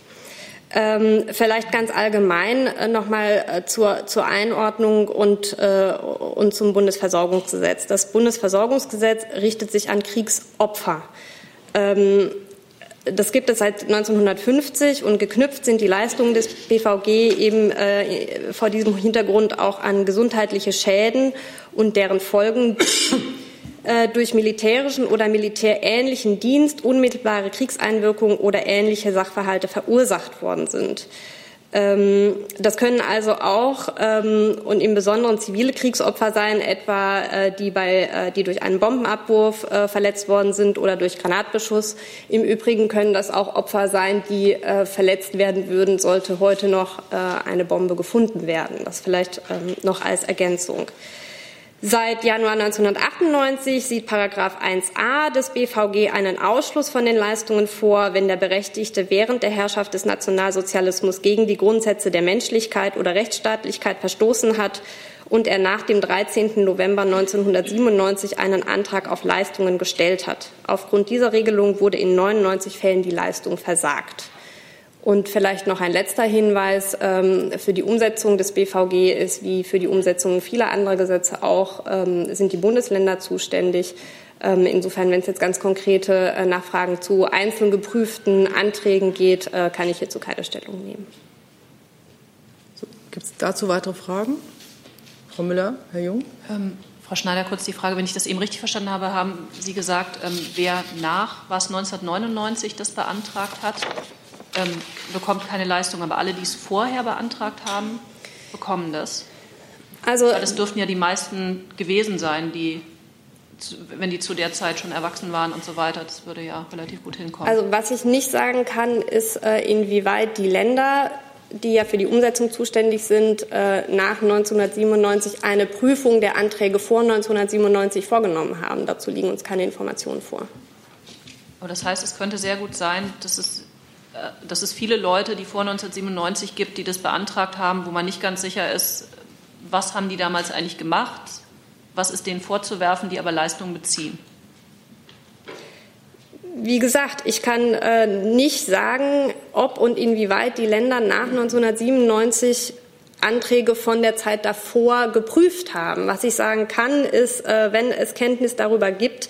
Ähm, vielleicht ganz allgemein äh, nochmal äh, zur, zur Einordnung und, äh, und zum Bundesversorgungsgesetz. Das Bundesversorgungsgesetz richtet sich an Kriegsopfer. Ähm, das gibt es seit 1950 und geknüpft sind die Leistungen des BVG eben äh, vor diesem Hintergrund auch an gesundheitliche Schäden und deren Folgen durch militärischen oder militärähnlichen Dienst, unmittelbare Kriegseinwirkungen oder ähnliche Sachverhalte verursacht worden sind. Ähm, das können also auch ähm, und im Besonderen zivile Kriegsopfer sein, etwa äh, die, bei, äh, die durch einen Bombenabwurf verletzt worden sind oder durch Granatbeschuss. Im Übrigen können das auch Opfer sein, die verletzt werden würden, sollte heute noch eine Bombe gefunden werden. Das vielleicht ähm, noch als Ergänzung. Seit Januar 1998 sieht Paragraph 1a des BVG einen Ausschluss von den Leistungen vor, wenn der Berechtigte während der Herrschaft des Nationalsozialismus gegen die Grundsätze der Menschlichkeit oder Rechtsstaatlichkeit verstoßen hat und er nach dem 13. November 1997 einen Antrag auf Leistungen gestellt hat. Aufgrund dieser Regelung wurde in 99 Fällen die Leistung versagt. Und vielleicht noch ein letzter Hinweis. Ähm, für die Umsetzung des BVG ist wie für die Umsetzung vieler anderer Gesetze auch, ähm, sind die Bundesländer zuständig. Ähm, insofern, wenn es jetzt ganz konkrete äh, Nachfragen zu einzeln geprüften Anträgen geht, äh, kann ich hierzu keine Stellung nehmen. So, Gibt es dazu weitere Fragen? Frau Müller, Herr Jung? Ähm, Frau Schneider, kurz die Frage, wenn ich das eben richtig verstanden habe, haben Sie gesagt, ähm, wer nach was 1999 das beantragt hat, ähm, bekommt keine Leistung, aber alle, die es vorher beantragt haben, bekommen das? Also, Weil das dürften ja die meisten gewesen sein, die wenn die zu der Zeit schon erwachsen waren und so weiter, das würde ja relativ gut hinkommen. Also was ich nicht sagen kann, ist, äh, inwieweit die Länder, die ja für die Umsetzung zuständig sind, äh, nach 1997 eine Prüfung der Anträge vor 1997 vorgenommen haben. Dazu liegen uns keine Informationen vor. Aber das heißt, es könnte sehr gut sein, dass es, dass es viele Leute, die vor 1997 gibt, die das beantragt haben, wo man nicht ganz sicher ist, was haben die damals eigentlich gemacht, was ist denen vorzuwerfen, die aber Leistungen beziehen? Wie gesagt, ich kann äh, nicht sagen, ob und inwieweit die Länder nach 1997 Anträge von der Zeit davor geprüft haben. Was ich sagen kann, ist, äh, wenn es Kenntnis darüber gibt,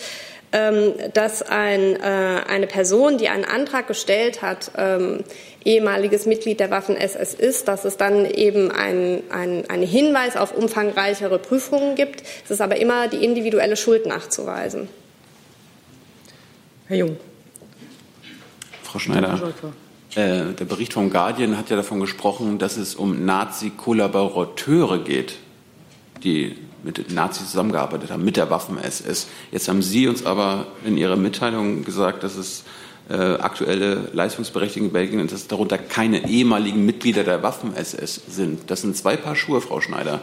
dass ein, äh, eine Person, die einen Antrag gestellt hat, ähm, ehemaliges Mitglied der Waffen-SS ist, dass es dann eben ein, ein, einen Hinweis auf umfangreichere Prüfungen gibt. Es ist aber immer die individuelle Schuld nachzuweisen. Herr Jung. Frau Schneider, äh, der Bericht vom Guardian hat ja davon gesprochen, dass es um Nazi-Kollaborateure geht, die mit den Nazis zusammengearbeitet haben, mit der Waffen-SS. Jetzt haben Sie uns aber in Ihrer Mitteilung gesagt, dass es äh, aktuelle Leistungsberechtigten in Belgien und dass darunter keine ehemaligen Mitglieder der Waffen-SS sind. Das sind zwei Paar Schuhe, Frau Schneider.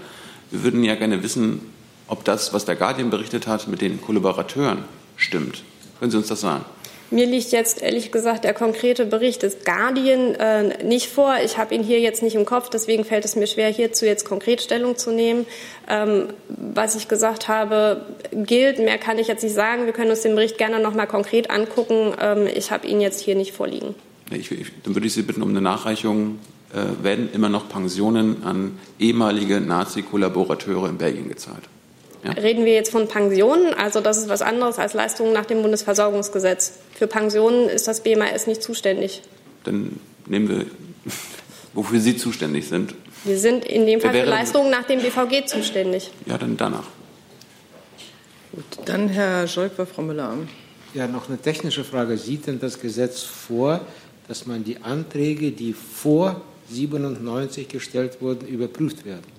Wir würden ja gerne wissen, ob das, was der Guardian berichtet hat, mit den Kollaborateuren stimmt. Können Sie uns das sagen? Mir liegt jetzt ehrlich gesagt der konkrete Bericht des Guardian äh, nicht vor. Ich habe ihn hier jetzt nicht im Kopf, deswegen fällt es mir schwer, hierzu jetzt konkret Stellung zu nehmen. Ähm, was ich gesagt habe, gilt. Mehr kann ich jetzt nicht sagen. Wir können uns den Bericht gerne noch mal konkret angucken. Ähm, ich habe ihn jetzt hier nicht vorliegen. Ich, ich, dann würde ich Sie bitten um eine Nachreichung. Äh, werden immer noch Pensionen an ehemalige Nazi-Kollaborateure in Belgien gezahlt? Ja. Reden wir jetzt von Pensionen, also das ist was anderes als Leistungen nach dem Bundesversorgungsgesetz. Für Pensionen ist das BMAS nicht zuständig. Dann nehmen wir, wofür Sie zuständig sind. Wir sind in dem Fall für Leistungen nach dem BVG zuständig. Ja, dann danach. Gut, dann Herr Scholk, Frau Müller. Ja, noch eine technische Frage. Sieht denn das Gesetz vor, dass man die Anträge, die vor 97 gestellt wurden, überprüft werden?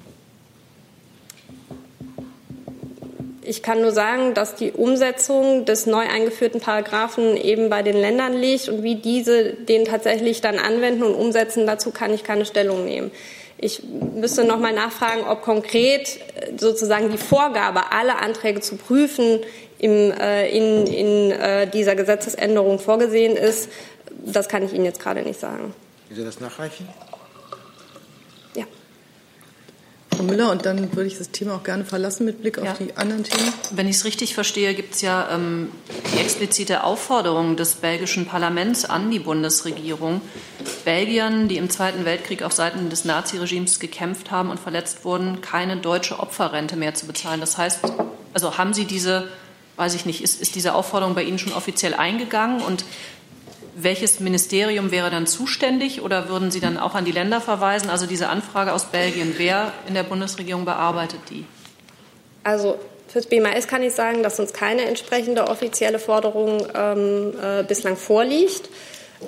Ich kann nur sagen, dass die Umsetzung des neu eingeführten Paragraphen eben bei den Ländern liegt und wie diese den tatsächlich dann anwenden und umsetzen, dazu kann ich keine Stellung nehmen. Ich müsste noch mal nachfragen, ob konkret äh, sozusagen die Vorgabe, alle Anträge zu prüfen, im, äh, in, in äh, dieser Gesetzesänderung vorgesehen ist. Das kann ich Ihnen jetzt gerade nicht sagen. Wie Sie das nachreichen? Frau Müller, und dann würde ich das Thema auch gerne verlassen mit Blick ja. auf die anderen Themen. Wenn ich es richtig verstehe, gibt es ja ähm, die explizite Aufforderung des belgischen Parlaments an die Bundesregierung, Belgiern, die im Zweiten Weltkrieg auf Seiten des Naziregimes gekämpft haben und verletzt wurden, keine deutsche Opferrente mehr zu bezahlen. Das heißt, also haben Sie diese, weiß ich nicht, ist, ist diese Aufforderung bei Ihnen schon offiziell eingegangen und welches Ministerium wäre dann zuständig oder würden Sie dann auch an die Länder verweisen? Also diese Anfrage aus Belgien, wer in der Bundesregierung bearbeitet die? Also fürs BMAS kann ich sagen, dass uns keine entsprechende offizielle Forderung ähm, äh, bislang vorliegt.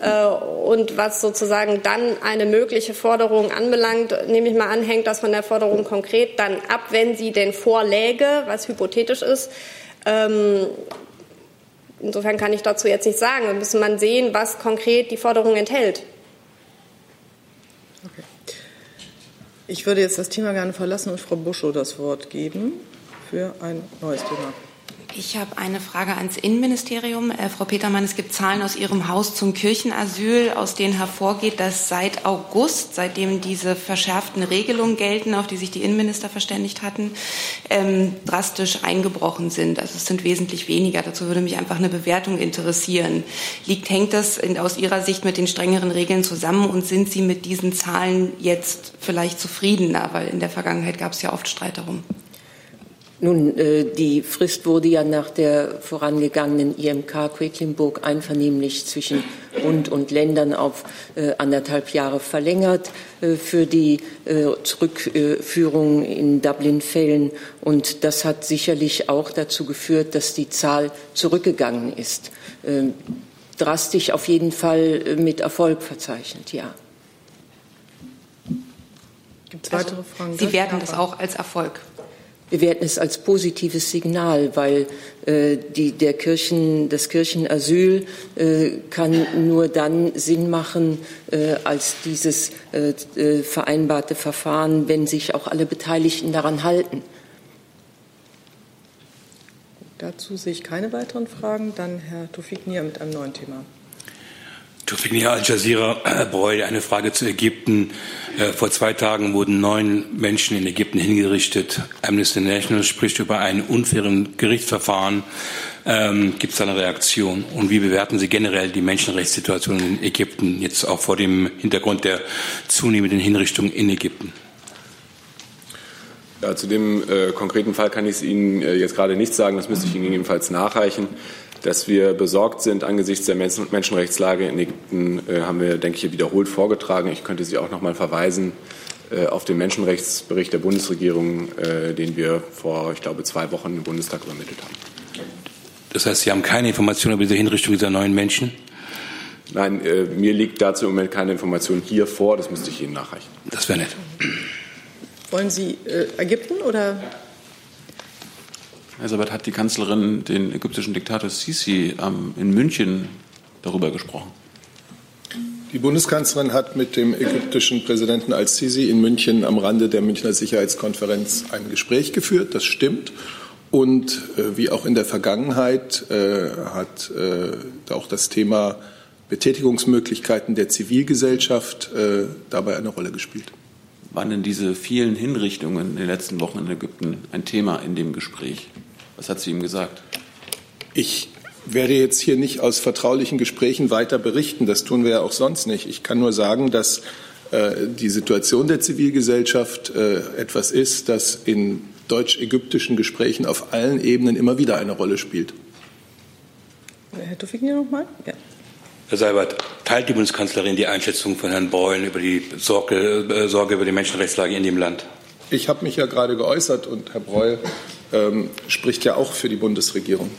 Äh, und was sozusagen dann eine mögliche Forderung anbelangt, nehme ich mal an, hängt das von der Forderung konkret dann ab, wenn sie denn vorläge, was hypothetisch ist. Ähm, Insofern kann ich dazu jetzt nicht sagen. Da müssen man sehen, was konkret die Forderung enthält. Okay. Ich würde jetzt das Thema gerne verlassen und Frau Buschow das Wort geben für ein neues Thema. Ich habe eine Frage ans Innenministerium. Äh, Frau Petermann, es gibt Zahlen aus Ihrem Haus zum Kirchenasyl, aus denen hervorgeht, dass seit August, seitdem diese verschärften Regelungen gelten, auf die sich die Innenminister verständigt hatten, ähm, drastisch eingebrochen sind. Also es sind wesentlich weniger. Dazu würde mich einfach eine Bewertung interessieren. Liegt, hängt das in, aus Ihrer Sicht mit den strengeren Regeln zusammen und sind Sie mit diesen Zahlen jetzt vielleicht zufriedener? Weil in der Vergangenheit gab es ja oft Streit darum. Nun, äh, die Frist wurde ja nach der vorangegangenen IMK Quedlinburg einvernehmlich zwischen Bund und Ländern auf äh, anderthalb Jahre verlängert äh, für die Zurückführung in Dublin-Fällen. Und das hat sicherlich auch dazu geführt, dass die Zahl zurückgegangen ist. Ähm, drastisch auf jeden Fall mit Erfolg verzeichnet, ja. Gibt es weitere Fragen? Sie werten das auch als Erfolg. Wir werten es als positives Signal, weil äh, die, der Kirchen, das Kirchenasyl äh, kann nur dann Sinn machen äh, als dieses äh, äh, vereinbarte Verfahren, wenn sich auch alle Beteiligten daran halten. Dazu sehe ich keine weiteren Fragen. Dann Herr Tofik Nier mit einem neuen Thema. Tufik Al Jazeera, Herr Breu, eine Frage zu Ägypten. Äh, vor zwei Tagen wurden neun Menschen in Ägypten hingerichtet. Amnesty International spricht über einen unfairen Gerichtsverfahren. Ähm, Gibt es da eine Reaktion? Und wie bewerten Sie generell die Menschenrechtssituation in Ägypten, jetzt auch vor dem Hintergrund der zunehmenden Hinrichtungen in Ägypten? Ja, zu dem äh, konkreten Fall kann ich Ihnen äh, jetzt gerade nicht sagen. Das müsste ich Ihnen jedenfalls nachreichen. Dass wir besorgt sind angesichts der Menschenrechtslage in Ägypten, äh, haben wir, denke ich, wiederholt vorgetragen. Ich könnte Sie auch noch mal verweisen äh, auf den Menschenrechtsbericht der Bundesregierung, äh, den wir vor, ich glaube, zwei Wochen im Bundestag übermittelt haben. Das heißt, Sie haben keine Informationen über diese Hinrichtung dieser neuen Menschen? Nein, mir liegt dazu im Moment keine Information hier vor. Das müsste ich Ihnen nachreichen. Das wäre nett. Wollen Sie äh, Ägypten oder? Elisabeth, hat die Kanzlerin den ägyptischen Diktator Sisi ähm, in München darüber gesprochen? Die Bundeskanzlerin hat mit dem ägyptischen Präsidenten al-Sisi in München am Rande der Münchner Sicherheitskonferenz ein Gespräch geführt. Das stimmt. Und äh, wie auch in der Vergangenheit äh, hat äh, auch das Thema Betätigungsmöglichkeiten der Zivilgesellschaft äh, dabei eine Rolle gespielt. Waren denn diese vielen Hinrichtungen in den letzten Wochen in Ägypten ein Thema in dem Gespräch? Was hat sie ihm gesagt? Ich werde jetzt hier nicht aus vertraulichen Gesprächen weiter berichten. Das tun wir ja auch sonst nicht. Ich kann nur sagen, dass äh, die Situation der Zivilgesellschaft äh, etwas ist, das in deutsch-ägyptischen Gesprächen auf allen Ebenen immer wieder eine Rolle spielt. Herr Tufik hier nochmal? Ja. Herr Seibert, teilt die Bundeskanzlerin die Einschätzung von Herrn Beulen über die Sorge, äh, Sorge über die Menschenrechtslage in dem Land? Ich habe mich ja gerade geäußert und Herr Breul ähm, spricht ja auch für die Bundesregierung.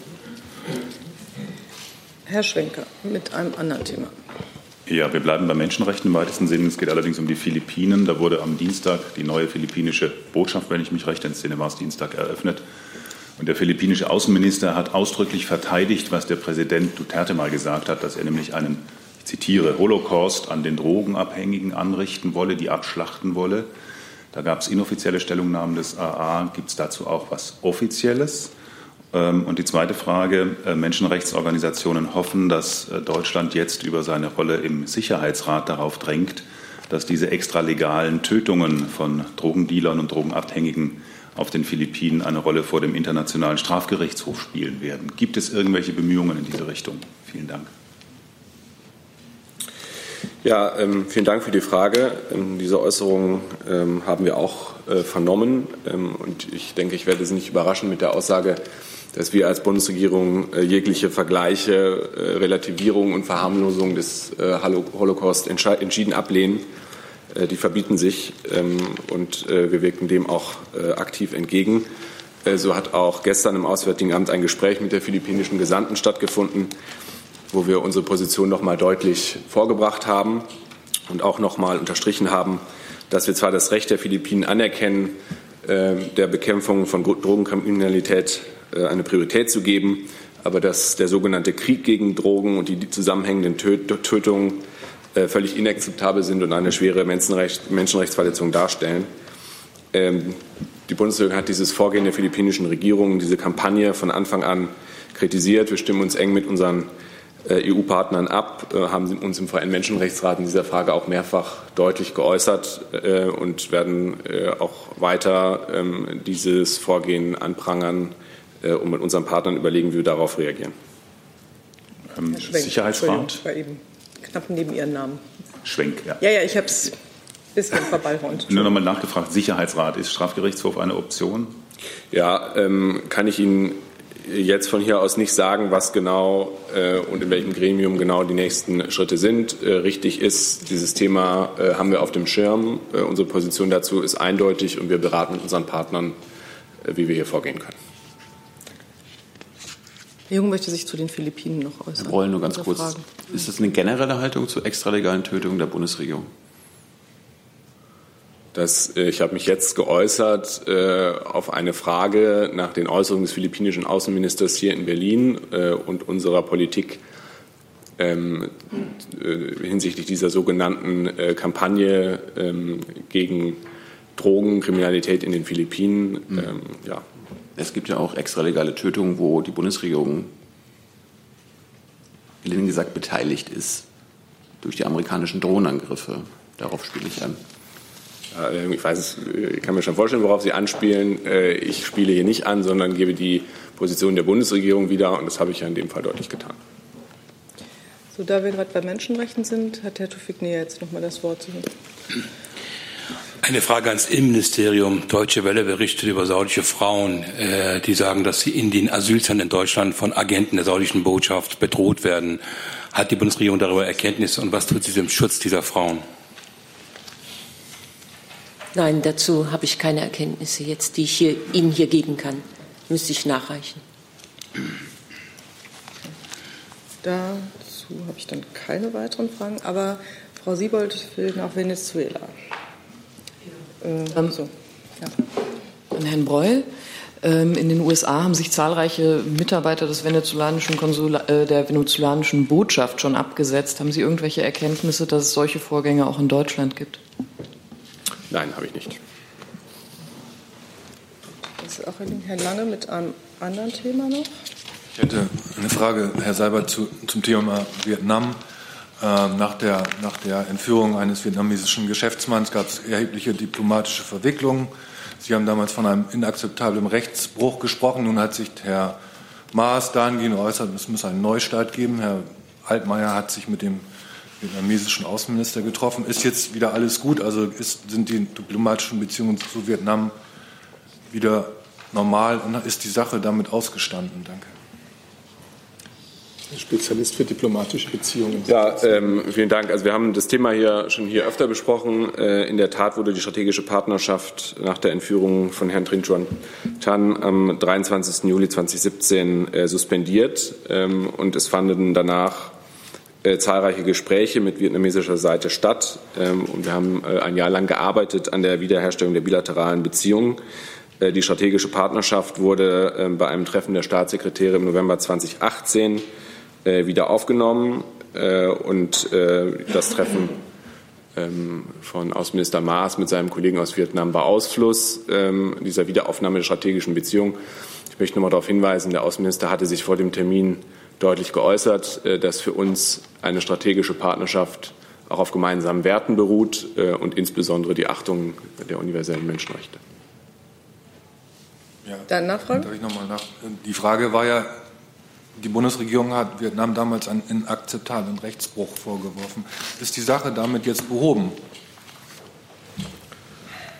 Herr Schwenker mit einem anderen Thema. Ja, wir bleiben bei Menschenrechten im weitesten Sinne. Es geht allerdings um die Philippinen. Da wurde am Dienstag die neue philippinische Botschaft, wenn ich mich recht entsinne, war es Dienstag eröffnet. Und der philippinische Außenminister hat ausdrücklich verteidigt, was der Präsident Duterte mal gesagt hat, dass er nämlich einen, ich zitiere, Holocaust an den Drogenabhängigen anrichten wolle, die abschlachten wolle. Da gab es inoffizielle Stellungnahmen des AA. Gibt es dazu auch was Offizielles? Ähm, und die zweite Frage, äh, Menschenrechtsorganisationen hoffen, dass äh, Deutschland jetzt über seine Rolle im Sicherheitsrat darauf drängt, dass diese extralegalen Tötungen von Drogendealern und Drogenabhängigen auf den Philippinen eine Rolle vor dem Internationalen Strafgerichtshof spielen werden. Gibt es irgendwelche Bemühungen in diese Richtung? Vielen Dank. Ja, ähm, vielen Dank für die Frage. Ähm, diese Äußerungen ähm, haben wir auch äh, vernommen. Ähm, und ich denke, ich werde Sie nicht überraschen mit der Aussage, dass wir als Bundesregierung äh, jegliche Vergleiche, äh, Relativierung und Verharmlosung des äh, Holocaust entschieden ablehnen. Äh, die verbieten sich ähm, und äh, wir wirken dem auch aktiv entgegen. So hat auch gestern im Auswärtigen Amt ein Gespräch mit der philippinischen Gesandten stattgefunden wo wir unsere Position noch mal deutlich vorgebracht haben und auch noch mal unterstrichen haben, dass wir zwar das Recht der Philippinen anerkennen, äh, der Bekämpfung von Drogenkriminalität äh, eine Priorität zu geben, aber dass der sogenannte Krieg gegen Drogen und die zusammenhängenden Tötungen äh, völlig inakzeptabel sind und eine schwere Menschenrechtsverletzung darstellen. Ähm, die Bundesregierung hat dieses Vorgehen der philippinischen Regierung, diese Kampagne von Anfang an kritisiert. Wir stimmen uns eng mit unseren EU-Partnern ab, äh, haben uns im VN-Menschenrechtsrat in dieser Frage auch mehrfach deutlich geäußert äh, und werden auch weiter ähm, dieses Vorgehen anprangern und mit unseren Partnern überlegen, wie wir darauf reagieren. Ähm, Sicherheitsrat? Ich war eben knapp neben Ihren Namen. Schwenk, ja. Ja, ja, ich habe es ein bisschen verballhornt. Nur noch mal nachgefragt, Sicherheitsrat, ist Strafgerichtshof eine Option? Ja, ähm, kann ich Ihnen jetzt von hier aus nicht sagen, was genau äh, und in welchem Gremium genau die nächsten Schritte sind. Äh, richtig ist, dieses Thema äh, haben wir auf dem Schirm. Äh, unsere Position dazu ist eindeutig und wir beraten mit unseren Partnern, äh, wie wir hier vorgehen können. Herr Jung möchte sich zu den Philippinen noch äußern. Herr Broll, nur ganz kurz. Fragen. Ist das eine generelle Haltung zur extralegalen Tötung der Bundesregierung? Das, äh, ich habe mich jetzt geäußert äh, auf eine Frage nach den Äußerungen des philippinischen Außenministers hier in Berlin äh, und unserer Politik ähm, äh, hinsichtlich dieser sogenannten äh, Kampagne ähm, gegen Drogenkriminalität in den Philippinen. Mhm. Ähm, ja. Es gibt ja auch extralegale Tötungen, wo die Bundesregierung, gelinde gesagt, beteiligt ist durch die amerikanischen Drohnenangriffe. Darauf spiele ich an. Äh, ich weiß, ich kann mir schon vorstellen, worauf Sie anspielen. Äh, ich spiele hier nicht an, sondern gebe die Position der Bundesregierung wieder und das habe ich ja in dem Fall deutlich getan. So, da wir gerade bei Menschenrechten sind, hat Herr Tufik Näher jetzt noch mal das Wort. Eine Frage ans Innenministerium. Deutsche Welle berichtet über saudische Frauen, äh, die sagen, dass sie in den Asylzentren in Deutschland von Agenten der saudischen Botschaft bedroht werden. Hat die Bundesregierung darüber Erkenntnis und was tut sie zum Schutz dieser Frauen? Nein, dazu habe ich keine Erkenntnisse jetzt, die ich hier, Ihnen hier geben kann. Müsste ich nachreichen. Dazu habe ich dann keine weiteren Fragen. Aber Frau Siebold will nach Venezuela. Äh, so. ja. An Herrn Breul. Ähm, in den USA haben sich zahlreiche Mitarbeiter des venezolanischen Konsula äh, der venezolanischen Botschaft schon abgesetzt. Haben Sie irgendwelche Erkenntnisse, dass es solche Vorgänge auch in Deutschland gibt? Nein, habe ich nicht. Das ist auch Herr Lange mit einem anderen Thema noch. Ich hätte eine Frage, Herr Seibert, zu, zum Thema Vietnam. Ähm, nach, der, nach der Entführung eines vietnamesischen Geschäftsmanns gab es erhebliche diplomatische Verwicklungen. Sie haben damals von einem inakzeptablen Rechtsbruch gesprochen. Nun hat sich Herr Maas dahingehend geäußert, es muss einen Neustart geben. Herr Altmaier hat sich mit dem vietnamesischen Außenminister getroffen. Ist jetzt wieder alles gut? Also ist, sind die diplomatischen Beziehungen zu Vietnam wieder normal und ist die Sache damit ausgestanden? Danke. Spezialist für diplomatische Beziehungen. Ja, ähm, vielen Dank. Also wir haben das Thema hier schon hier öfter besprochen. Äh, in der Tat wurde die strategische Partnerschaft nach der Entführung von Herrn Trin Chuan Tan am 23. Juli 2017 äh, suspendiert ähm, und es fanden danach äh, zahlreiche Gespräche mit vietnamesischer Seite statt. Ähm, und wir haben äh, ein Jahr lang gearbeitet an der Wiederherstellung der bilateralen Beziehungen. Äh, die strategische Partnerschaft wurde ähm, bei einem Treffen der Staatssekretäre im November 2018 äh, wieder aufgenommen. Und das Treffen ähm, von Außenminister Maas mit seinem Kollegen aus Vietnam war Ausfluss dieser Wiederaufnahme der strategischen Beziehungen. Ich möchte noch mal darauf hinweisen, der Außenminister hatte sich vor dem Termin deutlich geäußert, äh, dass für uns eine strategische Partnerschaft auch auf gemeinsamen Werten beruht äh, und insbesondere die Achtung der universellen Menschenrechte. Ja, Dann Nachfrage? Darf ich noch mal nach? Die Frage war ja, die Bundesregierung hat Vietnam damals einen inakzeptablen Rechtsbruch vorgeworfen. Ist die Sache damit jetzt behoben?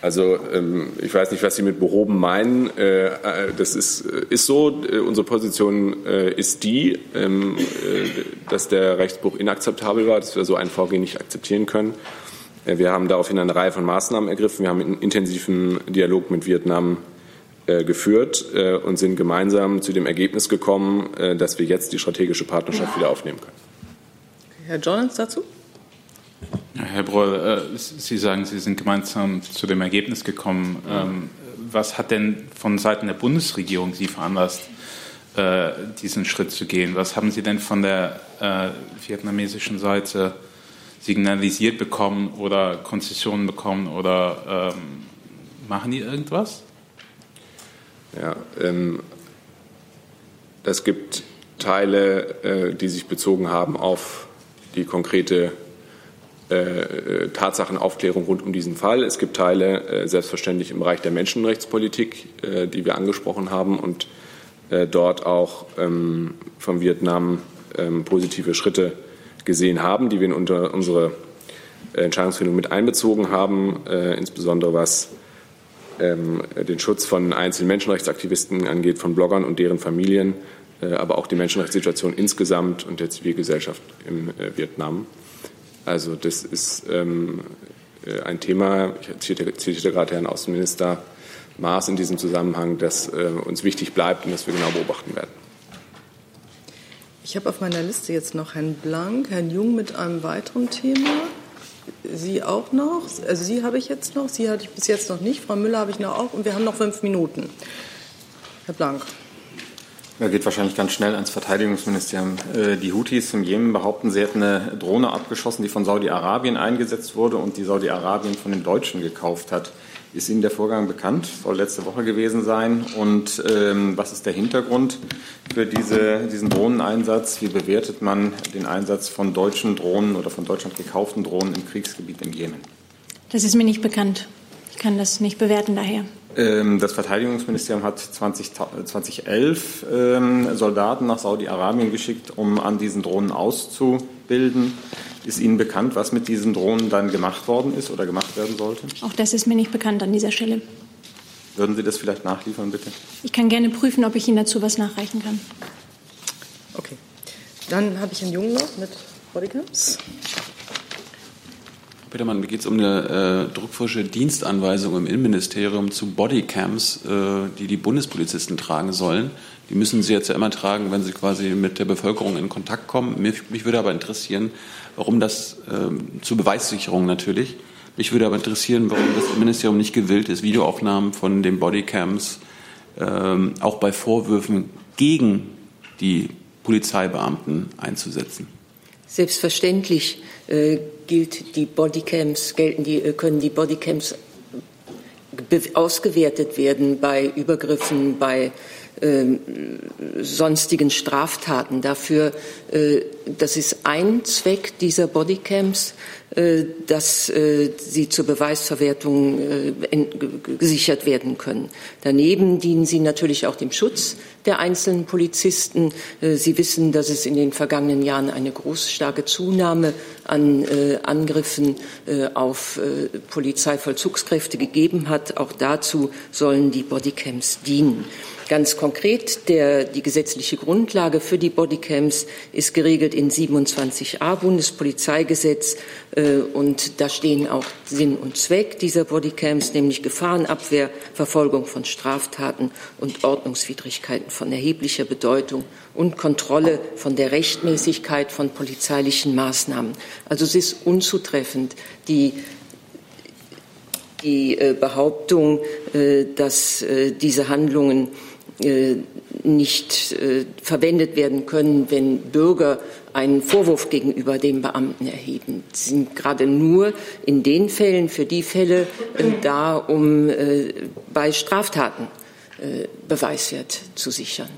Also ähm, ich weiß nicht, was Sie mit behoben meinen. Äh, äh, das ist, ist so. Äh, unsere Position ist die, ähm, dass der Rechtsbruch inakzeptabel war, dass wir so ein Vorgehen nicht akzeptieren können. Wir haben daraufhin eine Reihe von Maßnahmen ergriffen. Wir haben einen intensiven Dialog mit Vietnam geführt und sind gemeinsam zu dem Ergebnis gekommen, dass wir jetzt die strategische Partnerschaft wieder aufnehmen können. Herr Jornans dazu? Herr Broll, äh, Sie sagen, Sie sind gemeinsam zu dem Ergebnis gekommen. Ähm, was hat denn von Seiten der Bundesregierung Sie veranlasst, äh, diesen Schritt zu gehen? Was haben Sie denn von der äh, vietnamesischen Seite signalisiert bekommen oder Konzessionen bekommen oder ähm, machen die irgendwas? Ja, ähm, es gibt Teile, die sich bezogen haben auf die konkrete Tatsachenaufklärung rund um diesen Fall. Es gibt Teile äh, selbstverständlich im Bereich der Menschenrechtspolitik, äh, die wir angesprochen haben und äh, dort auch ähm, von Vietnam ähm, positive Schritte gesehen haben, die wir in unsere Entscheidungsfindung mit einbezogen haben, äh, insbesondere was ähm, den Schutz von einzelnen Menschenrechtsaktivisten angeht, von Bloggern und deren Familien, äh, aber auch die Menschenrechtssituation insgesamt und der Zivilgesellschaft äh, Vietnam. Also das ist ähm, äh, ein Thema, ich zitierte, zitierte gerade Herrn Außenminister Maas in diesem Zusammenhang, das äh, uns wichtig bleibt und das wir genau beobachten werden. Ich habe auf meiner Liste jetzt noch Herrn Blank, Herrn Jung mit einem weiteren Thema. Sie auch noch? Also Sie habe ich jetzt noch, Sie hatte ich bis jetzt noch nicht, Frau Müller habe ich noch auch und wir haben noch fünf Minuten. Herr Blank. Ja, geht wahrscheinlich ganz schnell ans Verteidigungsministerium. Äh, die Houthis im Jemen behaupten, sie hätten eine Drohne abgeschossen, die von Saudi-Arabien eingesetzt wurde und die Saudi-Arabien von den Deutschen gekauft hat. Ist Ihnen der Vorgang bekannt? Soll letzte Woche gewesen sein. Und ähm, was ist der Hintergrund für diese, diesen Drohneneinsatz? Wie bewertet man den Einsatz von deutschen Drohnen oder von Deutschland gekauften Drohnen im Kriegsgebiet im Jemen? Das ist mir nicht bekannt. Ich kann das nicht bewerten daher. Ähm, das Verteidigungsministerium hat 20, 2011 ähm, Soldaten nach Saudi-Arabien geschickt, um an diesen Drohnen auszubilden. Ist Ihnen bekannt, was mit diesen Drohnen dann gemacht worden ist oder gemacht werden sollte? Auch das ist mir nicht bekannt an dieser Stelle. Würden Sie das vielleicht nachliefern, bitte? Ich kann gerne prüfen, ob ich Ihnen dazu was nachreichen kann. Okay. Dann habe ich einen Jungen noch mit Bodycams. Petermann, mir geht es um eine äh, druckfrische Dienstanweisung im Innenministerium zu Bodycams, äh, die die Bundespolizisten tragen sollen. Die müssen sie jetzt ja immer tragen, wenn sie quasi mit der Bevölkerung in Kontakt kommen. Mich, mich würde aber interessieren, warum das äh, zur Beweissicherung natürlich. Mich würde aber interessieren, warum das Ministerium nicht gewillt ist, Videoaufnahmen von den Bodycams ähm, auch bei Vorwürfen gegen die Polizeibeamten einzusetzen. Selbstverständlich gilt die Bodycams, gelten die, äh, können die Bodycams ausgewertet werden bei Übergriffen, bei äh, sonstigen Straftaten. Dafür, äh, das ist ein Zweck dieser Bodycams, äh, dass äh, sie zur Beweisverwertung gesichert werden können. Daneben dienen sie natürlich auch dem Schutz der einzelnen Polizisten. Sie wissen, dass es in den vergangenen Jahren eine große, starke Zunahme an Angriffen auf Polizeivollzugskräfte gegeben hat. Auch dazu sollen die Bodycams dienen. Ganz konkret, der, die gesetzliche Grundlage für die Bodycams ist geregelt in 27a Bundespolizeigesetz äh, und da stehen auch Sinn und Zweck dieser Bodycams, nämlich Gefahrenabwehr, Verfolgung von Straftaten und Ordnungswidrigkeiten von erheblicher Bedeutung und Kontrolle von der Rechtmäßigkeit von polizeilichen Maßnahmen. Also es ist unzutreffend, die die äh, Behauptung, äh, dass diese Handlungen äh, nicht äh, verwendet werden können, wenn Bürger einen Vorwurf gegenüber dem Beamten erheben. Sie sind gerade nur in den Fällen, für die Fälle äh, da, um bei Straftaten Beweiswert zu sichern.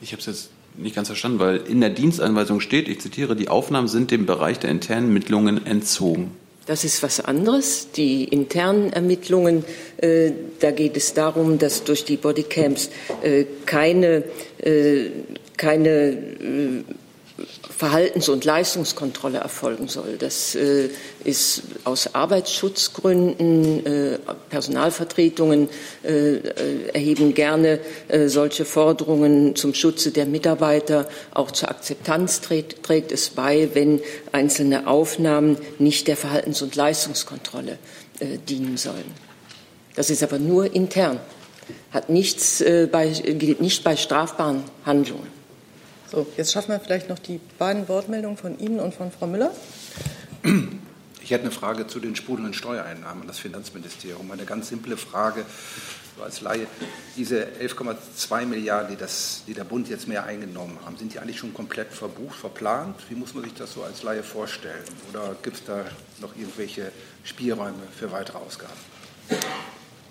Ich habe es jetzt nicht ganz verstanden, weil in der Dienstanweisung steht, ich zitiere, die Aufnahmen sind dem Bereich der internen Ermittlungen entzogen. Das ist was anderes. Die internen Ermittlungen, äh, da geht es darum, dass durch die Bodycams äh, keine, äh, keine äh, Verhaltens- und Leistungskontrolle erfolgen soll. Das äh, ist aus Arbeitsschutzgründen, äh, Personalvertretungen äh, erheben gerne äh, solche Forderungen zum Schutze der Mitarbeiter. Auch zur Akzeptanz trägt, trägt es bei, wenn einzelne Aufnahmen nicht der Verhaltens- und Leistungskontrolle äh, dienen sollen. Das ist aber nur intern, hat nichts äh, bei, gilt nicht bei strafbaren Handlungen. So, jetzt schaffen wir vielleicht noch die beiden Wortmeldungen von Ihnen und von Frau Müller. Ich hätte eine Frage zu den sprudelnden Steuereinnahmen an das Finanzministerium. Eine ganz simple Frage als Laie. Diese 11,2 Milliarden, die, das, die der Bund jetzt mehr eingenommen haben, sind die eigentlich schon komplett verbucht, verplant? Wie muss man sich das so als Laie vorstellen? Oder gibt es da noch irgendwelche Spielräume für weitere Ausgaben?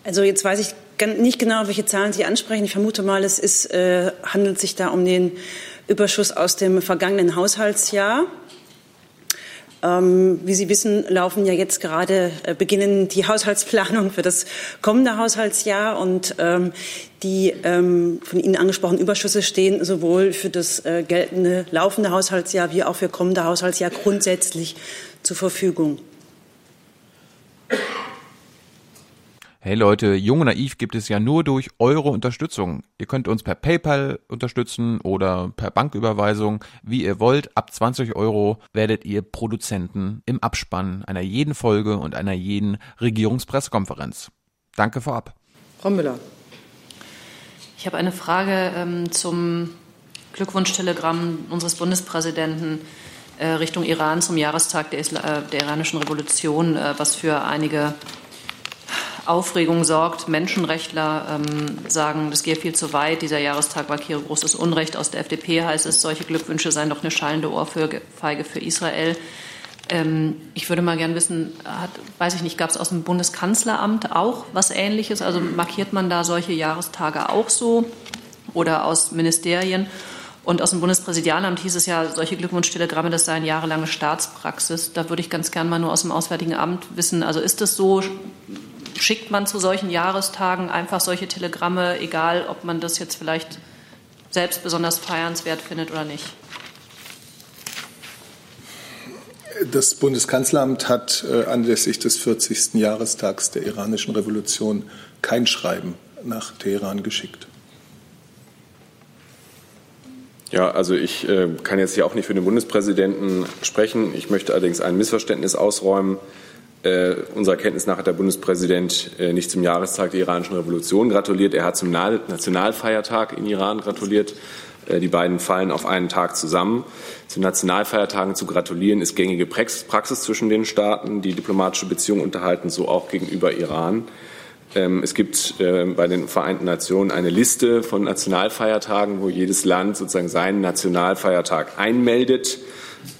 Also jetzt weiß ich nicht genau, welche Zahlen Sie ansprechen. Ich vermute mal, es ist, äh, handelt sich da um den Überschuss aus dem vergangenen Haushaltsjahr. Ähm, wie Sie wissen, laufen ja jetzt gerade, äh, beginnen die Haushaltsplanung für das kommende Haushaltsjahr und ähm, die ähm, von Ihnen angesprochenen Überschüsse stehen sowohl für das äh, geltende laufende Haushaltsjahr wie auch für kommende Haushaltsjahr grundsätzlich zur Verfügung. Hey Leute, Jung und Naiv gibt es ja nur durch eure Unterstützung. Ihr könnt uns per PayPal unterstützen oder per Banküberweisung, wie ihr wollt. Ab 20 Euro werdet ihr Produzenten im Abspann einer jeden Folge und einer jeden Regierungspressekonferenz. Danke vorab. Frau Müller. Ich habe eine Frage ähm, zum Glückwunschtelegramm unseres Bundespräsidenten äh, Richtung Iran zum Jahrestag der, Isla äh, der iranischen Revolution, äh, was für einige Aufregung sorgt. Menschenrechtler ähm, sagen, das gehe viel zu weit. Dieser Jahrestag markiere großes Unrecht. Aus der FDP heißt es, solche Glückwünsche seien doch eine schallende Ohrfeige für Israel. Ähm, ich würde mal gern wissen, hat, weiß ich nicht, gab es aus dem Bundeskanzleramt auch was Ähnliches? Also markiert man da solche Jahrestage auch so oder aus Ministerien? Und aus dem Bundespräsidialamt hieß es ja, solche Glückwunschtelegramme, das seien jahrelange Staatspraxis. Da würde ich ganz gern mal nur aus dem Auswärtigen Amt wissen, also ist das so, schickt man zu solchen Jahrestagen einfach solche Telegramme, egal ob man das jetzt vielleicht selbst besonders feiernswert findet oder nicht? Das Bundeskanzleramt hat äh, anlässlich des 40. Jahrestags der iranischen Revolution kein Schreiben nach Teheran geschickt. Ja, also ich äh, kann jetzt hier auch nicht für den Bundespräsidenten sprechen. Ich möchte allerdings ein Missverständnis ausräumen. Äh, unserer Kenntnis nach hat der Bundespräsident äh, nicht zum Jahrestag der iranischen Revolution gratuliert. Er hat zum Nationalfeiertag in Iran gratuliert. Äh, die beiden fallen auf einen Tag zusammen. Zu Nationalfeiertagen zu gratulieren ist gängige Praxis zwischen den Staaten, die diplomatische Beziehungen unterhalten, so auch gegenüber Iran. Ähm, es gibt äh, bei den Vereinten Nationen eine Liste von Nationalfeiertagen, wo jedes Land sozusagen seinen Nationalfeiertag einmeldet.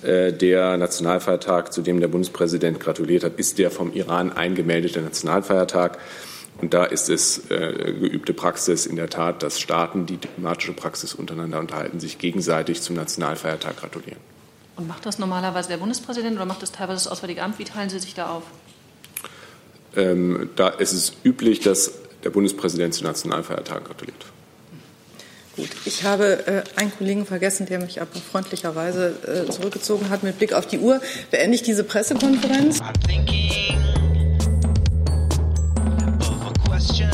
Äh, der Nationalfeiertag, zu dem der Bundespräsident gratuliert hat, ist der vom Iran eingemeldete Nationalfeiertag. Und da ist es äh, geübte Praxis in der Tat, dass Staaten, die diplomatische Praxis untereinander unterhalten, sich gegenseitig zum Nationalfeiertag gratulieren. Und macht das normalerweise der Bundespräsident oder macht das teilweise das Auswärtige Amt? Wie teilen Sie sich da auf? Ähm, da ist es üblich, dass der Bundespräsident zu Nationalfeiertagen gratuliert gut. Ich habe äh, einen Kollegen vergessen, der mich aber freundlicherweise äh, zurückgezogen hat. Mit Blick auf die Uhr beende ich diese Pressekonferenz. I'm thinking of a question.